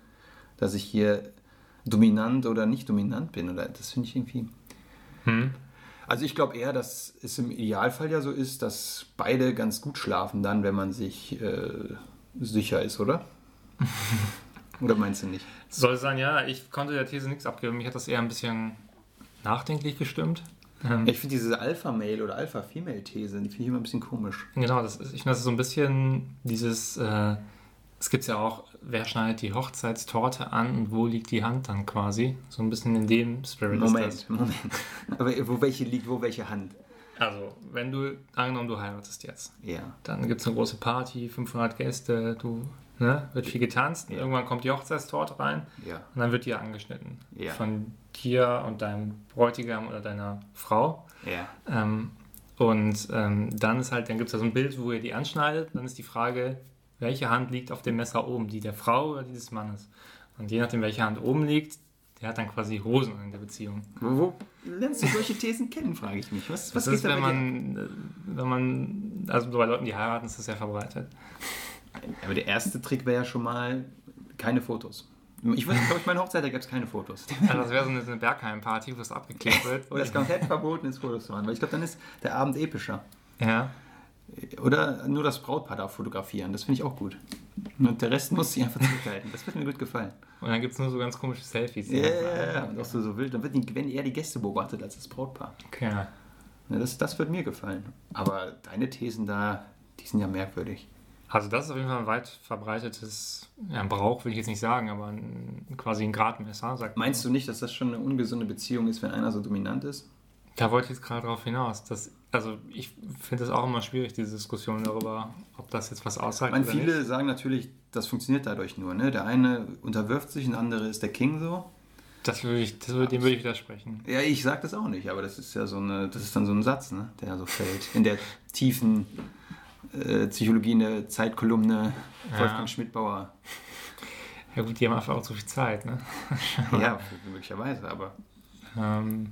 dass ich hier dominant oder nicht dominant bin. Oder das finde ich irgendwie. Hm? Also ich glaube eher, dass es im Idealfall ja so ist, dass beide ganz gut schlafen dann, wenn man sich äh, sicher ist, oder? oder meinst du nicht? Soll sein, ja, ich konnte der These nichts abgeben. Mich hat das eher ein bisschen nachdenklich gestimmt. Ähm, Ich finde diese Alpha-Male oder Alpha-Female-These, die finde ich immer ein bisschen komisch. Genau, das ist, ich finde, das ist so ein bisschen dieses, äh, es gibt ja auch, wer schneidet die Hochzeitstorte an und wo liegt die Hand dann quasi? So ein bisschen in dem Spirit ist Moment, Moment. Aber wo welche liegt, wo welche Hand? das. Also, wenn du, angenommen, du heiratest jetzt, Ja. dann gibt es eine große Party, 500 Gäste, du, ne, wird viel getanzt, Ja. irgendwann kommt die Hochzeitstorte rein Ja. und dann wird die angeschnitten. Ja. Von dir und deinem Bräutigam oder deiner Frau. Ja. Ähm, und ähm, dann ist halt, dann gibt es da so ein Bild, wo ihr die anschneidet. Dann ist die Frage, welche Hand liegt auf dem Messer oben? Die der Frau oder die des Mannes? Und je nachdem, welche Hand oben liegt, der hat dann quasi Hosen in der Beziehung. Wo, wo lernst du solche Thesen kennen, frage ich mich. Was, was Das ist, wenn dir? man, äh, wenn man, also bei Leuten, die heiraten, ist das sehr verbreitet. Aber der erste Trick wäre ja schon mal keine Fotos. Ich würde, glaube ich, meine Hochzeit, da gab es keine Fotos. Also das wäre so eine, eine Bergheim-Party, wo es abgeklärt wird. Oder es komplett verboten ist, Fotos zu machen. Weil ich glaube, dann ist der Abend epischer. Ja. Oder nur das Brautpaar darf fotografieren. Das finde ich auch gut. Und der Rest muss sich einfach zurückhalten. Das wird mir gut gefallen. Und dann gibt es nur so ganz komische Selfies. Ja, ja, ja. Und auch so, so wild. Dann wird die, wenn eher die Gäste beobachtet als das Brautpaar. Okay. Ja, das, das wird mir gefallen. Aber deine Thesen da, die sind ja merkwürdig. Also das ist auf jeden Fall ein weit verbreitetes ja, Brauch, will ich jetzt nicht sagen, aber ein, quasi ein Gradmesser. Sagt man. Meinst du nicht, dass das schon eine ungesunde Beziehung ist, wenn einer so dominant ist? Da wollte ich jetzt gerade drauf hinaus. Dass, also ich finde es auch immer schwierig, diese Diskussion darüber, ob das jetzt was Ich aussagt meine, oder viele nicht. sagen natürlich, das funktioniert dadurch nur. Ne? Der eine unterwirft sich, der andere ist der King so. Das würde ich, das würde, dem würde ich widersprechen. Ja, ich sag das auch nicht, aber das ist ja so eine, das ist dann so ein Satz, ne? der so fällt. In der tiefen äh, Psychologie in der Zeitkolumne Ja. Wolfgang Schmidbauer. Ja gut, die haben einfach auch zu viel Zeit. Ne? Ja, möglicherweise, aber Ähm,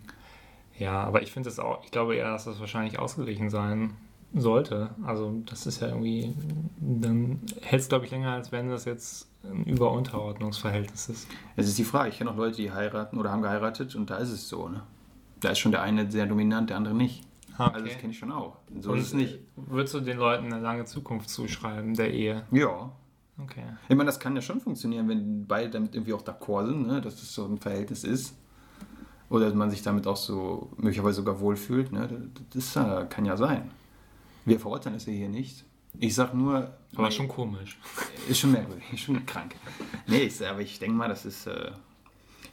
ja, aber ich finde es auch, ich glaube eher, dass das wahrscheinlich ausgeglichen sein sollte. Also das ist ja irgendwie, dann hält es glaube ich länger, als wenn das jetzt ein Über-Unterordnungsverhältnis ist. es ist die Frage. Ich kenne auch Leute, die heiraten oder haben geheiratet und da ist es so. Ne? Da ist schon der eine sehr dominant, der andere nicht. Ah, Also das kenne ich schon auch. So Und ist es nicht. Würdest du den Leuten eine lange Zukunft zuschreiben, der Ehe? Ja. Okay. Ich meine, das kann ja schon funktionieren, wenn beide damit irgendwie auch d'accord sind, ne? dass das so ein Verhältnis ist. Oder dass man sich damit auch so möglicherweise sogar wohlfühlt. Ne? Das, äh, kann ja sein. Wir verurteilen es ja hier nicht. Ich sag nur, Aber schon komisch. ist schon merkwürdig, ist schon krank. Nee, ich, aber ich denke mal, das ist äh,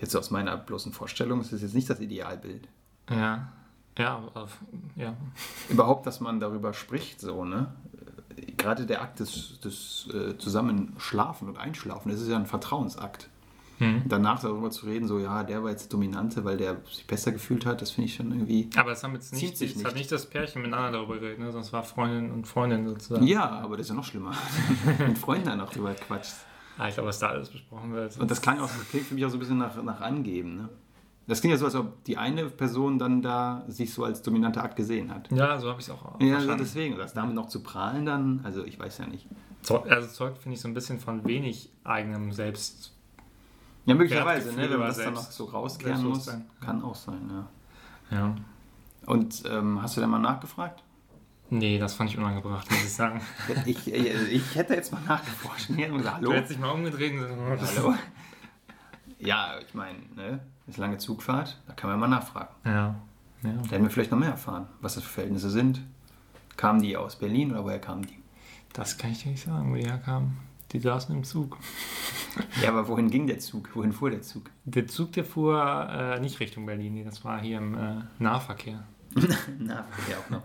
jetzt aus meiner bloßen Vorstellung, das ist jetzt nicht das Idealbild. Ja. Ja, auf, ja. Überhaupt, dass man darüber spricht, so, ne? Gerade der Akt des, des äh, Zusammenschlafen und Einschlafen, das ist ja ein Vertrauensakt. Hm. danach darüber zu reden, so ja, der war jetzt Dominante, weil der sich besser gefühlt hat, das finde ich schon irgendwie. Aber es haben jetzt nicht, sich nicht. hat nicht das Pärchen miteinander darüber geredet, ne? sonst war Freundin und Freundin sozusagen. Ja, aber das ist ja noch schlimmer. Mit Freunden dann noch drüber quatscht. Ah, ich glaube, was da alles besprochen wird. Und das klang auch, klingt für mich auch so ein bisschen nach, nach Angeben. Ne? Das klingt ja so, als ob die eine Person dann da sich so als dominanter Akt gesehen hat. Ja, so habe ich es auch Ja, verstanden. deswegen. Das damit noch zu prahlen dann, also ich weiß ja nicht. Also zeugt, finde ich, so ein bisschen von wenig eigenem Selbst. Ja, möglicherweise, ne, wenn man das dann noch Selbst- so rauskehren muss. Selbstbewusstsein. Kann auch sein, ja. Ja. Und ähm, hast du denn mal nachgefragt? Nee, das fand ich unangebracht, muss ich sagen. Ich, äh, ich hätte jetzt mal nachgeforscht. Ich hätte gesagt, Du hallo. hättest dich mal umgedreht und gesagt, Hallo? Ja, ich meine, ne, ist lange Zugfahrt, da kann man mal nachfragen. Ja. ja. Da hätten wir vielleicht noch mehr erfahren, was das für Verhältnisse sind. Kamen die aus Berlin oder woher kamen die? Das kann ich dir nicht sagen, wo die herkamen. Die saßen im Zug. Ja, aber wohin ging der Zug? Wohin fuhr der Zug? Der Zug, der fuhr äh, nicht Richtung Berlin, das war hier im äh, Nahverkehr. Na, ja auch noch.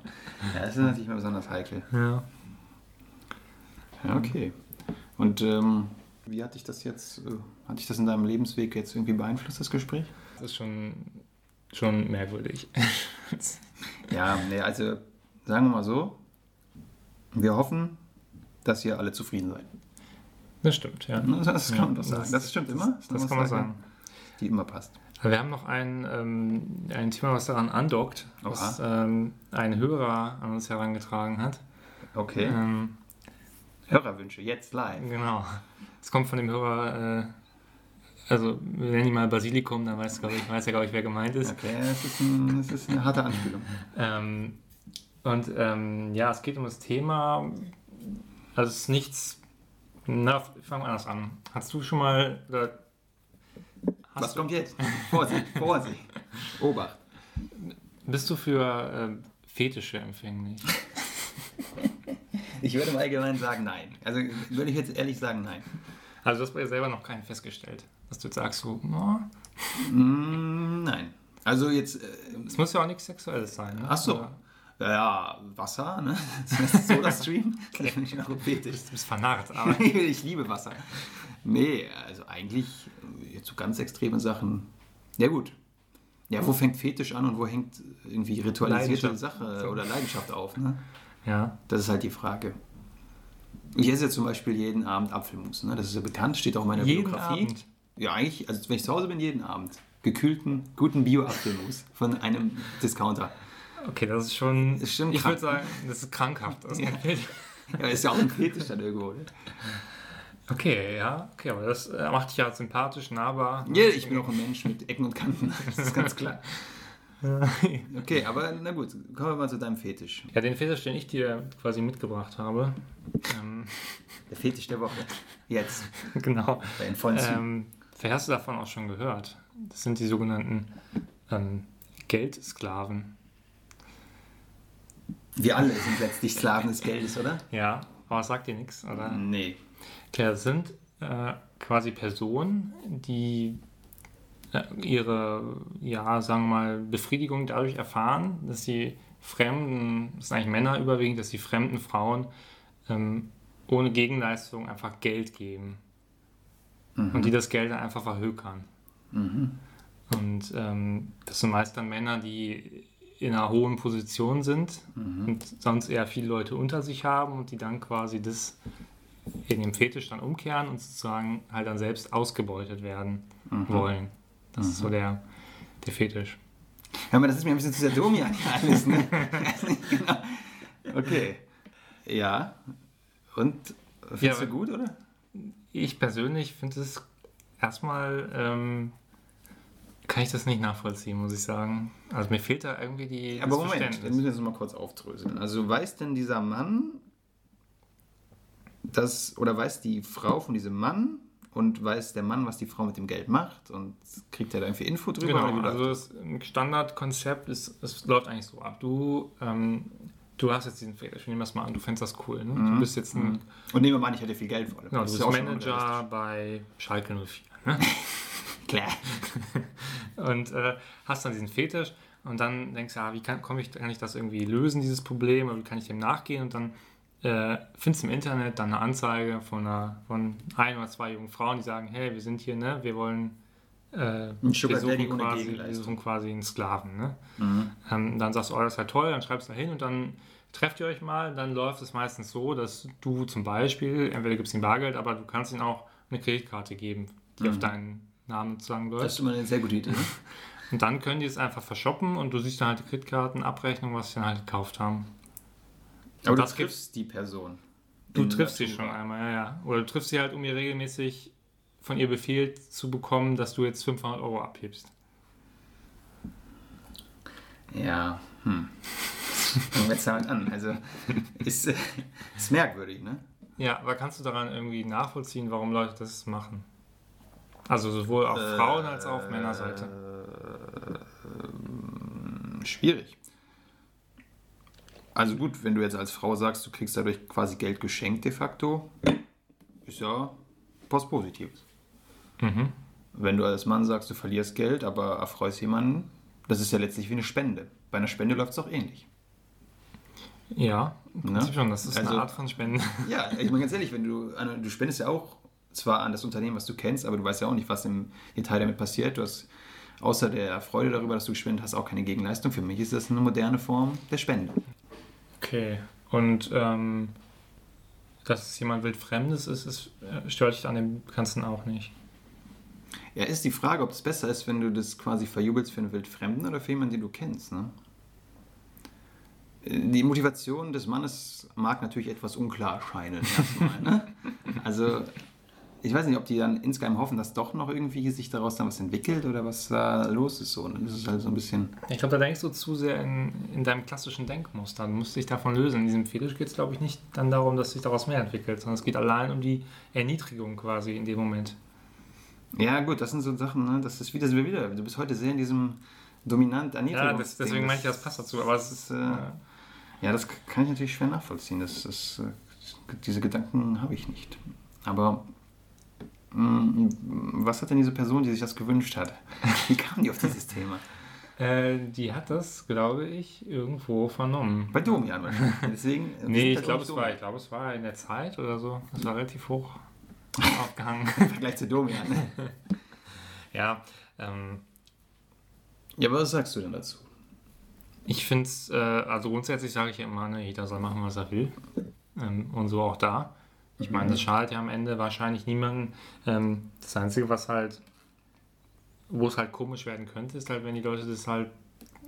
Ja, das ist natürlich mal besonders heikel. Ja. Ja, okay. Und ähm, wie hat dich das jetzt, äh, hat dich das in deinem Lebensweg jetzt irgendwie beeinflusst, das Gespräch? Das ist schon, schon merkwürdig. Ja, nee, also sagen wir mal so, wir hoffen, dass ihr alle zufrieden seid. Das stimmt, ja. Das kann man doch sagen. das- Das, stimmt immer. Das, das kann man sagen. Die immer passt. Wir haben noch ein, ähm, ein Thema, was daran andockt, was ähm, ein Hörer an uns herangetragen hat. Okay. Ähm, Hörerwünsche, jetzt live. genau. Es kommt von dem Hörer, äh, also wir nennen ihn mal Basilikum, dann weiß, ich, weiß er, glaube ich, wer gemeint ist. Okay, das ist, ein, das ist eine harte Anspielung. Ähm, und ähm, ja, es geht um das Thema, also es ist nichts, na, fangen wir anders an. Hast du schon mal, Was du, kommt jetzt? Vorsicht, Vorsicht. Obacht. bist du für äh, Fetische empfänglich? Ich würde im Allgemeinen sagen nein. Also würde ich jetzt ehrlich sagen nein. Also du hast bei dir selber noch keinen festgestellt, dass du jetzt sagst, so, no, Mm, nein. Also jetzt, äh, es muss ja auch nichts Sexuelles sein. Ne? ach so. Oder Ja, Wasser, ne? Das ist Soda-Stream. Das finde ich noch fetisch. Du bist vernarrt, aber ich liebe Wasser. Nee, also eigentlich äh, jetzt so ganz extreme Sachen. Ja gut. Ja, wo fängt Fetisch an und wo hängt irgendwie ritualisierte. Sache oder Leidenschaft auf? Ne? ja. Das ist halt die Frage. Ich esse ja zum Beispiel jeden Abend Apfelmus. Ne? Das ist ja bekannt, steht auch in meiner Jeden Biografie. Abend. Ja, eigentlich, also wenn ich zu Hause bin, jeden Abend. Gekühlten, guten Bio-Apfelmus von einem Discounter. Okay, das ist schon, Ist schon ich würde sagen, das ist krankhaft. Das Ja. Ja, ist ja auch ein Fetisch dann irgendwo, ne? Okay, ja, okay, aber das äh, macht dich ja sympathisch, nahbar. Ja, ich bin auch ein Mensch mit Ecken und Kanten. Das ist ganz klar. Okay, aber na gut, kommen wir mal zu deinem Fetisch. Ja, den Fetisch, den ich dir quasi mitgebracht habe. Ähm, Der Fetisch der Woche. Jetzt. genau. Bei den. Ähm, vielleicht hast du davon auch schon gehört. Das sind die sogenannten ähm, Geldsklaven. Wir alle sind letztlich Sklaven des Geldes, oder? Ja, aber es sagt dir nichts, oder? Nee. Okay, das sind äh, quasi Personen, die äh, ihre, ja, sagen wir mal, Befriedigung dadurch erfahren, dass sie fremden, das sind eigentlich Männer überwiegend, dass sie fremden Frauen ähm, ohne Gegenleistung einfach Geld geben. Und die das Geld dann einfach verhökern. Und ähm, das sind meist dann Männer, die in einer hohen Position sind und sonst eher viele Leute unter sich haben und die dann quasi das in dem Fetisch dann umkehren und sozusagen halt dann selbst ausgebeutet werden wollen. Das ist so der, der Fetisch. Hör mal, das ist mir ein bisschen zu sehr hier alles, ne? genau. Okay. Ja. Und findest Ja, du gut, oder? Ich persönlich finde es erstmal, ähm, kann ich das nicht nachvollziehen, muss ich sagen. Also mir fehlt da irgendwie die Aber das Moment, das Verständnis. müssen wir jetzt mal kurz aufdröseln. Also weiß denn dieser Mann, dass, oder weiß die Frau von diesem Mann und weiß der Mann, was die Frau mit dem Geld macht und kriegt er da irgendwie Info drüber? Genau, also das ein Standardkonzept ist, es läuft eigentlich so ab. Du, ähm, du hast jetzt diesen Fetisch, nehmen wir es mal an, du fändest das cool. Ne? Du bist jetzt ein, das? und nehmen wir mal an, ich hätte viel Geld vor genau, du Das ist bist Manager bei Schalke 04. Ne? Klar. und äh, hast dann diesen Fetisch und dann denkst du, ja, wie kann, ich, kann ich das irgendwie lösen, dieses Problem, oder wie kann ich dem nachgehen und dann äh, findest du im Internet dann eine Anzeige von, einer, von ein oder zwei jungen Frauen, die sagen, hey, wir sind hier, ne, wir wollen äh, wir, suchen quasi, wir. Mhm. suchen quasi einen Sklaven. Ne? Ähm, dann sagst du, oh, das ist ja toll, dann schreibst du da hin und dann trefft ihr euch mal, dann läuft es meistens so, dass du zum Beispiel, entweder gibst ihm Bargeld, aber du kannst ihm auch eine Kreditkarte geben, die auf deinen Namen sozusagen läuft. Das ist immer eine sehr gute Idee. Und dann können die es einfach verschoppen und du siehst dann halt die Kreditkartenabrechnung, was sie dann halt gekauft haben. Aber das du triffst die Person. Du triffst sie schon einmal, ja, ja. Oder du triffst sie halt, um ihr regelmäßig von ihr Befehl zu bekommen, dass du jetzt 500 Euro abhebst. Ja, hm. Fangen wir jetzt damit an. Also, ist, äh, ist merkwürdig, ne? Ja, aber kannst du daran irgendwie nachvollziehen, warum Leute das machen? Also sowohl auf Äh, Frauen- als auch auf Männerseite. Schwierig. Also gut, wenn du jetzt als Frau sagst, du kriegst dadurch quasi Geld geschenkt de facto, ist ja was Positives. Mhm. Wenn du als Mann sagst, du verlierst Geld, aber erfreust jemanden, das ist ja letztlich wie eine Spende. Bei einer Spende läuft es auch ähnlich. Ja, Ne? Schon. Das ist Also- eine Art von Spenden. Ja, ich meine ganz ehrlich, wenn du, an- du spendest ja auch zwar an das Unternehmen, was du kennst, aber du weißt ja auch nicht, was im Detail damit passiert. Du hast außer der Freude darüber, dass du gespendet hast, auch keine Gegenleistung. Für mich ist das eine moderne Form der Spende. Okay. Und ähm, dass es jemand Wildfremdes ist, ist äh, stört dich an dem Ganzen auch nicht. Ja, ist die Frage, ob es besser ist, wenn du das quasi verjubelst für einen Wildfremden oder für jemanden, den du kennst. Ne? Die Motivation des Mannes mag natürlich etwas unklar erscheinen. Erstmal, ne? Also, ich weiß nicht, ob die dann insgeheim hoffen, dass doch noch irgendwie sich daraus dann was entwickelt oder was da los ist. So. Und das ist halt so ein bisschen. Ich glaube, da denkst du zu sehr in, in deinem klassischen Denkmuster. Du musst dich davon lösen. In diesem Fetisch geht es, glaube ich, nicht dann darum, dass sich daraus mehr entwickelt, sondern es geht allein um die Erniedrigung quasi in dem Moment. Ja, gut, das sind so Sachen, ne? das ist wieder, sind wir wieder. Du bist heute sehr in diesem dominant Ja, Erniedrigungs- das, deswegen meine ich, das passt dazu. Aber es ist. äh, Äh, Ja, das kann ich natürlich schwer nachvollziehen. Das, das, äh, diese Gedanken habe ich nicht. Aber was hat denn diese Person, die sich das gewünscht hat? Wie kam die auf dieses Thema? äh, die hat das, glaube ich, irgendwo vernommen. Bei Domian wahrscheinlich. Deswegen, Nee, ich glaube, es war, ich glaube, es war in der Zeit oder so. Es war relativ hoch aufgehangen. Im Vergleich zu Domian. ne? ja, ähm, Ja, aber was sagst du denn dazu? ich finde es, äh, also grundsätzlich sage ich ja immer, ne, jeder soll machen, was er will. Ähm, und so auch da. Ich meine, das schadet ja am Ende wahrscheinlich niemanden. Ähm, das Einzige, was halt, wo es halt komisch werden könnte, ist halt, wenn die Leute das halt,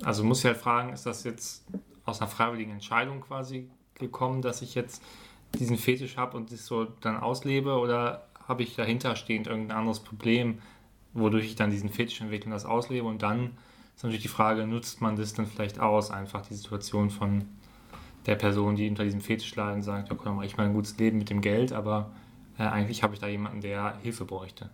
also muss ich halt fragen, ist das jetzt aus einer freiwilligen Entscheidung quasi gekommen, dass ich jetzt diesen Fetisch habe und das so dann auslebe? Oder habe ich dahinterstehend irgendein anderes Problem, wodurch ich dann diesen Fetisch entwickle und das auslebe? Und dann ist natürlich die Frage, nutzt man das dann vielleicht aus, einfach die Situation von der Person, die unter diesem Fetisch leidet und sagt, ja, komm, mache ich mal ein gutes Leben mit dem Geld, aber äh, eigentlich habe ich da jemanden, der Hilfe bräuchte.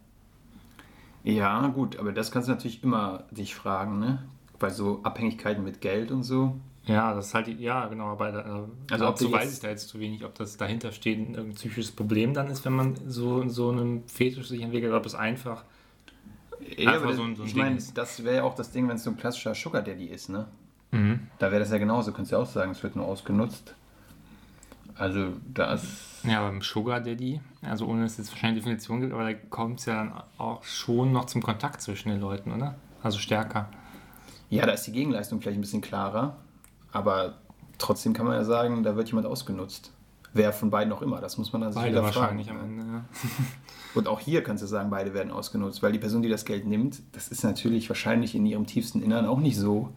Ja, gut, aber das kannst du natürlich immer dich fragen, ne? Bei so Abhängigkeiten mit Geld und so. Ja, das ist halt, ja, genau, aber da, Also also dazu weiß jetzt- ich da jetzt zu wenig, ob das dahinter steht, ein psychisches Problem dann ist, wenn man so in so einem Fetisch sich entwickelt, oder ob es einfach, Ja, Einfach aber das, so ein- so ein ich meine, das wäre ja auch das Ding, wenn es so ein klassischer Sugar Daddy ist, ne? Mhm. Da wäre das ja genauso, könntest du ja auch sagen, es wird nur ausgenutzt. Also da ist. ja, beim Sugar Daddy, also ohne dass es jetzt wahrscheinlich eine Definition gibt, aber da kommt es ja dann auch schon noch zum Kontakt zwischen den Leuten, oder? Also stärker. Ja, da ist die Gegenleistung vielleicht ein bisschen klarer, aber trotzdem kann man ja sagen, da wird jemand ausgenutzt. Wer von beiden auch immer, das muss man dann sich Beide wieder wahrscheinlich fragen. am Ende. Ja. Und auch hier kannst du sagen, beide werden ausgenutzt, weil die Person, die das Geld nimmt, das ist natürlich wahrscheinlich in ihrem tiefsten Innern auch nicht so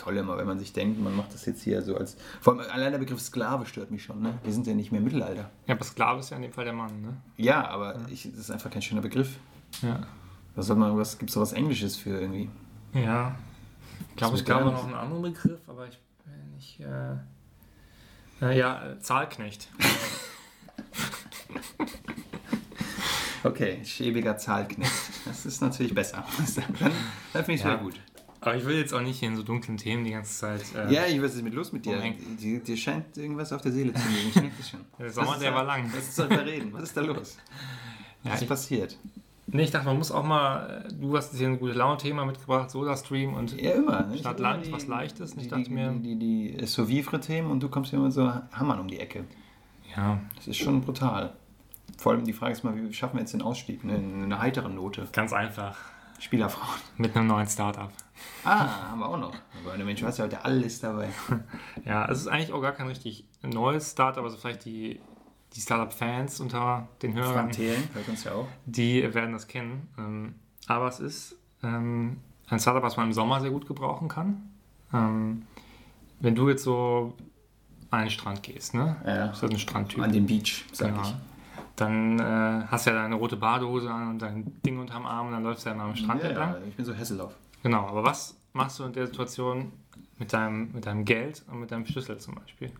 toll immer, wenn man sich denkt, man macht das jetzt hier so als. Vor allem allein der Begriff Sklave stört mich schon, ne? Wir sind ja nicht mehr im Mittelalter. ja, aber Sklave ist ja in dem Fall der Mann, ne? Ja, aber ich, das ist einfach kein schöner Begriff. Ja. Was soll man, was gibt es was Englisches für irgendwie? Ja. Ich glaube, es gab noch einen anderen Begriff, aber ich bin nicht. Äh, ja, äh, Zahlknecht. Okay, schäbiger Zahlknecht. Das ist natürlich besser. Dann, dann finde ich es Ja. wieder gut. Aber ich will jetzt auch nicht hier in so dunklen Themen die ganze Zeit. Äh, Ja, ich weiß nicht, mit los mit dir. Dir, dir scheint irgendwas auf der Seele zu liegen. Ich merke das schon. Der Sommer, ist der war lang. Was soll da reden? Was ist da los? Ja, Was ist passiert? Nee, ich dachte, man muss auch mal. äh, Du hast hier ein gute Laune-Thema mitgebracht, Soda-Stream und. Ja, immer. Ne? Immer Land, was Leichtes. Ich dachte die, mir- die, die, die Sous-Vivre-Themen und du kommst immer so Hammern um die Ecke. Ja, Das ist schon brutal. Vor allem die Frage ist mal, wie schaffen wir jetzt den Ausstieg? Ne? In einer heiteren Note. ganz einfach. Spielerfrauen. Mit einem neuen Startup. Ah, haben wir auch noch. Aber der Mensch weiß ja heute alles dabei. Ja, es ist eigentlich auch gar kein richtig neues Startup, also vielleicht die, die Startup-Fans unter den Hörern. Frank Thelen, hört uns ja auch. Die werden das kennen. Ähm, aber es ist ähm, ein Startup, was man im Sommer sehr gut gebrauchen kann. Ähm, wenn du jetzt so an den Strand gehst, ne? Ja. Halt ein Strandtyp. An den Beach, sag Genau. ich. Dann äh, hast du ja deine rote Badehose an und dein Ding unterm Arm und dann läufst du ja mal am Strand Ja, entlang. ja, ich bin so Hessellauf. Genau, aber was machst du in der Situation mit deinem, mit deinem Geld und mit deinem Schlüssel zum Beispiel?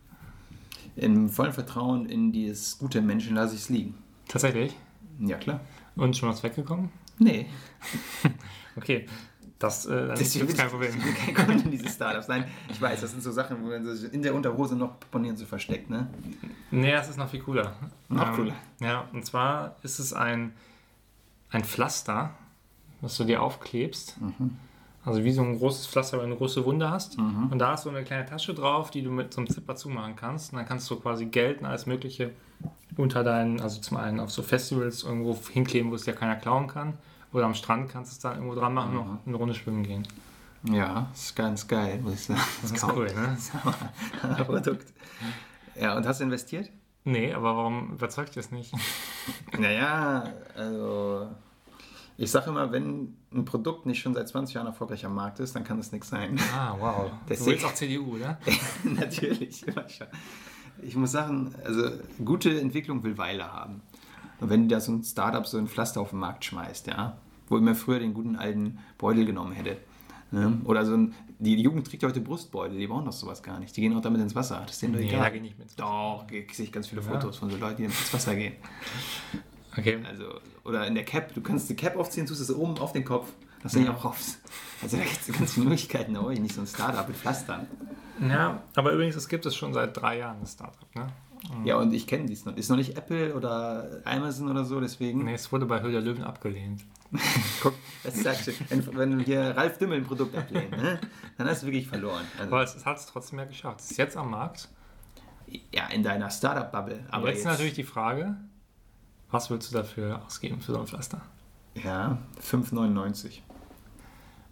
Im vollen Vertrauen in dieses gute Menschen lasse ich es liegen. Tatsächlich? Ja, klar. Und schon was weggekommen? Nee. Okay. Das, äh, Das gibt's kein Problem. Ich will kein Kunde in diese Startups. Nein, ich weiß, das sind so Sachen, wo man sich in der Unterhose noch Ponieren so versteckt, ne? Nee, das ist noch viel cooler. Noch cooler. Ja, und zwar ist es ein, ein Pflaster, das du dir aufklebst. Mhm. Also wie so ein großes Pflaster, wenn du eine große Wunde hast. Und da hast du eine kleine Tasche drauf, die du mit so einem Zipper zumachen kannst. Und dann kannst du quasi Geld und alles Mögliche unter deinen, also zum einen auf so Festivals irgendwo hinkleben, wo es ja keiner klauen kann. Oder am Strand kannst du es dann irgendwo dran machen und noch eine Runde schwimmen gehen. Ja, ist ganz geil, muss ich sagen. Das ist cool, ne? Produkt. Ja, und hast du investiert? Nee, aber warum überzeugt dir das nicht? Naja, also ich sage immer, wenn ein Produkt nicht schon seit 20 Jahren erfolgreich am Markt ist, dann kann das nichts sein. Ah, wow. Du Deswegen- willst auch CDU, oder? Natürlich, immer. Ich muss sagen, also gute Entwicklung will Weile haben. Und wenn da so ein Startup so ein Pflaster auf den Markt schmeißt, ja, wo ich mir früher den guten alten Beutel genommen hätte. Ne? Oder so ein, die Jugend trägt ja heute Brustbeutel, die brauchen doch sowas gar nicht. Die gehen auch damit ins Wasser. Das ist denen doch Nee, egal. da geh ich nicht mit. Doch, ich sehe ganz viele Ja. Fotos von so Leuten, die ins Wasser gehen. Okay. Also, oder in der Cap, du kannst die Cap aufziehen, tust es oben auf den Kopf. Das sind ja auch raus. Also da gibt es ganz viele Möglichkeiten, aber nicht so ein Startup mit Pflastern. Ja, aber übrigens, es gibt es schon seit drei Jahren, das Startup, ne? Ja, und ich kenne dies noch. Ist noch nicht Apple oder Amazon oder so, deswegen. Nee, es wurde bei Höhle Löwen abgelehnt. Guck, das sagst du. Wenn, wenn du hier Ralf Dümmel ein Produkt ablehnt, ne, dann hast du wirklich verloren. Also, Aber es hat es trotzdem ja geschafft. Es ist jetzt am Markt. ja, in deiner Startup-Bubble. Aber Aber jetzt, ist natürlich die Frage, was willst du dafür ausgeben für so ein Pflaster? Ja, 5,99.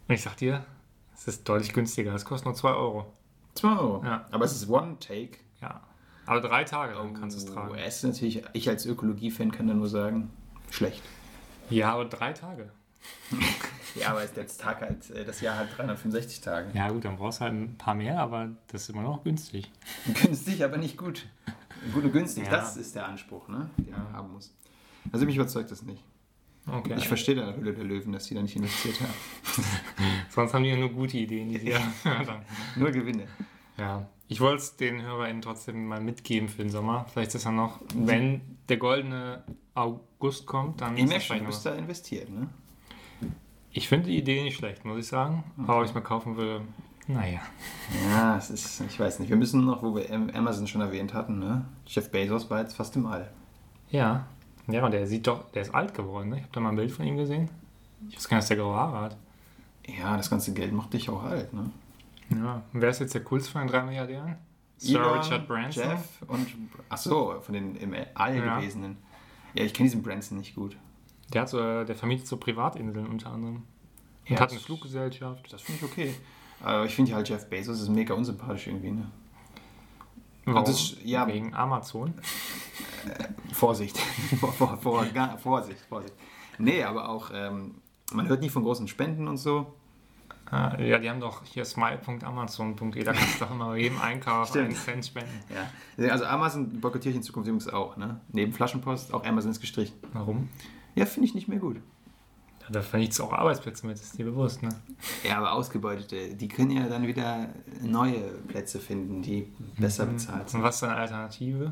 Und ich sag dir, es ist deutlich günstiger. Es kostet nur 2 Euro. 2 Euro. Ja. Aber es ist One-Take. Ja. Aber drei Tage lang kannst du es Oh, tragen. es ist natürlich, ich als Ökologie-Fan kann da nur sagen, schlecht. Ja, aber drei Tage. Ja, aber der Tag halt, äh, das Jahr hat 365 Tage. Ja, gut, dann brauchst du halt ein paar mehr, aber das ist immer noch günstig. Günstig, aber nicht gut. Gut und günstig, Ja. das ist der Anspruch, ne, den man haben muss. Also mich überzeugt das nicht. Okay. Ich verstehe da Höhle der Löwen, dass die da nicht investiert haben. Sonst haben die ja nur gute Ideen, die sie ja. Nur Gewinne. Ja, ich wollte es den HörerInnen trotzdem mal mitgeben für den Sommer. Vielleicht ist er noch, wenn der goldene August kommt, dann du noch bist was. da investiert, ne? Ich finde die Idee nicht schlecht, muss ich sagen. Aber ob ich es mir kaufen würde, naja. Ja, es ist, ich weiß nicht. Wir müssen noch, wo wir Am- Amazon schon erwähnt hatten, ne? Jeff Bezos war jetzt fast im All. Ja. Ja, und der sieht doch, der ist alt geworden, ne? Ich habe da mal ein Bild von ihm gesehen. Ich weiß gar nicht, dass der graue Haare hat. Ja, das ganze Geld macht dich auch alt, ne? Ja. Und wer ist jetzt der coolste von den drei Milliardären? Sir Elon, Richard Branson. Jeff und. Ach so, von den im All Ja. gewesenen. Ja, ich kenne diesen Branson nicht gut. Der, hat so, der vermietet so Privatinseln unter anderem. Und Ja, hat eine Fluggesellschaft. Das finde ich okay. Aber ich finde halt, Jeff Bezos ist mega unsympathisch irgendwie, ne? Warum? das- ja. Wegen Amazon. Vorsicht. vor, vor, vor, gar, Vorsicht, Vorsicht. Nee, aber auch, ähm, man hört nie von großen Spenden und so. Ah, ja, die haben doch hier smile.amazon.de, da kannst du doch immer jedem Einkauf Stimmt. einen Cent spenden. Ja. Also Amazon boykottiere ich in Zukunft übrigens auch, ne? Neben Flaschenpost, auch Amazon ist gestrichen. Warum? Ja, finde ich nicht mehr gut. Ja, da vernichtst du auch Arbeitsplätze mit, ist dir bewusst, ne? Ja, aber Ausgebeutete, die können ja dann wieder neue Plätze finden, die besser bezahlt Und sind. was ist deine Alternative?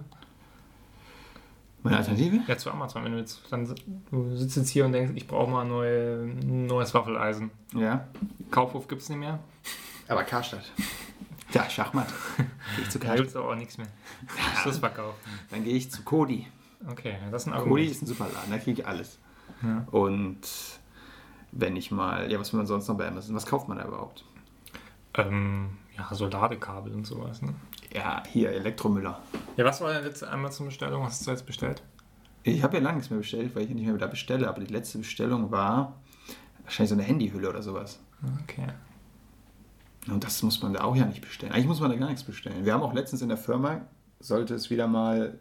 Meine Alternative? Ja, zu Amazon. Wenn du jetzt dann du sitzt jetzt hier und denkst, ich brauche mal ein neue, neues Waffeleisen. Ja. Kaufhof gibt es nicht mehr. Aber Karstadt. Ja, Schachmatt. Gehe ich zu Da Karstadt. gibt es auch nichts mehr. Schlussverkauf. Dann gehe ich zu Kodi. Okay, das ist ein Kodi Argument. ist ein super Laden, da kriege ich alles. Ja. Und wenn ich mal, ja, was will man sonst noch bei Amazon? Was kauft man da überhaupt? Ähm, ja, so Ladekabel und sowas. Ne? Ja, hier, Elektromüller. Ja, was war deine letzte Amazon-Bestellung? Was hast du jetzt bestellt? Ich habe ja lange nichts mehr bestellt, weil ich nicht mehr wieder bestelle, aber die letzte Bestellung war wahrscheinlich so eine Handyhülle oder sowas. Okay. Und das muss man da auch ja nicht bestellen. Eigentlich muss man da gar nichts bestellen. Wir haben auch letztens in der Firma, sollte es wieder mal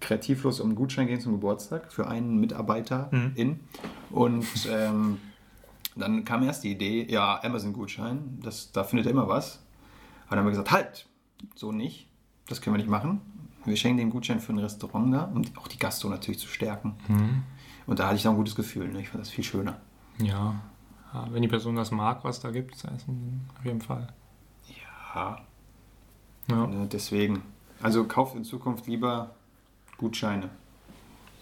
kreativlos um einen Gutschein gehen zum Geburtstag für einen Mitarbeiter Mhm. in. Und ähm, dann kam erst die Idee, ja, Amazon-Gutschein, das, da findet er immer was. Aber dann haben wir gesagt, halt, so nicht, das können wir nicht machen. Wir schenken den Gutschein für ein Restaurant da, um auch die Gastro natürlich zu stärken. Mhm. Und da hatte ich dann ein gutes Gefühl. Ne? Ich fand das viel schöner. Ja. ja. Wenn die Person das mag, was da gibt, zu essen, auf jeden Fall. Ja, Ja. ne, deswegen. Also kauft in Zukunft lieber Gutscheine.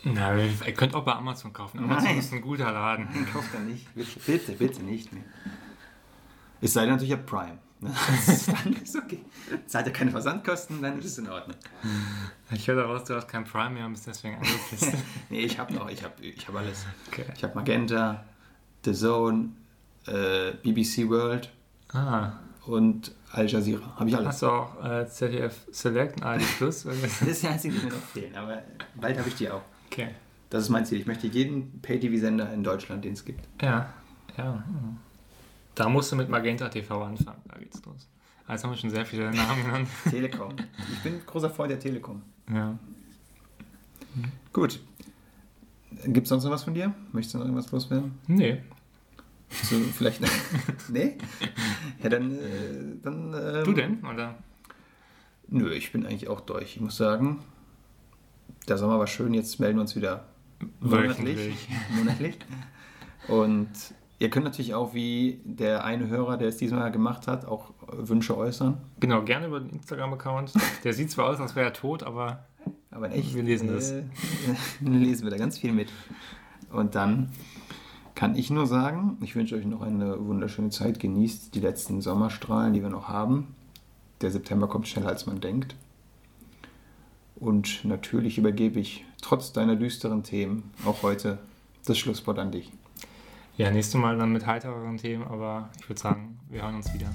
Na, ihr könnt auch bei Amazon kaufen. Amazon Nein. ist ein guter Laden. Kauft da nicht. Bitte, bitte, bitte nicht mehr. Es sei denn natürlich, habt Prime. Dann ist okay. Zahlt ja keine Versandkosten, dann ist es in Ordnung. Ich höre daraus, du hast kein Prime mehr und bist deswegen angepisst. nee, ich habe noch, ich habe ich hab alles. Okay. Ich habe Magenta, The Zone, äh, BBC World Ah, und Al Jazeera. Habe ich alles. hast du auch äh, ZDF Select und ARD Plus? Das ist die einzige, die mir noch fehlen, aber bald habe ich die auch. Okay. Das ist mein Ziel. Ich möchte jeden Pay-TV-Sender in Deutschland, den es gibt. Ja, ja. Da musst du mit Magenta TV anfangen. Da geht's los. Jetzt haben wir schon sehr viele Namen genannt. Telekom. Ich bin großer Freund der Telekom. Ja. Gut. Gibt es sonst noch was von dir? Möchtest du noch irgendwas loswerden? Nee. So, vielleicht. nee? Ja, dann. Äh, dann ähm, Du denn? Oder? Nö, ich bin eigentlich auch durch. Ich muss sagen, der Sommer war schön. Jetzt melden wir uns wieder monatlich. Monatlich. Und ihr könnt natürlich auch, wie der eine Hörer, der es diesmal gemacht hat, auch Wünsche äußern. Genau, gerne über den Instagram-Account. Der sieht zwar aus, als wäre er tot, aber Aber echt. Wir lesen das. Äh, lesen wir da ganz viel mit. Und dann kann ich nur sagen, ich wünsche euch noch eine wunderschöne Zeit. Genießt die letzten Sommerstrahlen, die wir noch haben. Der September kommt schneller, als man denkt. Und natürlich übergebe ich trotz deiner düsteren Themen auch heute das Schlusswort an dich. ja, nächstes Mal dann mit heitereren Themen, aber ich würde sagen, wir hören uns wieder.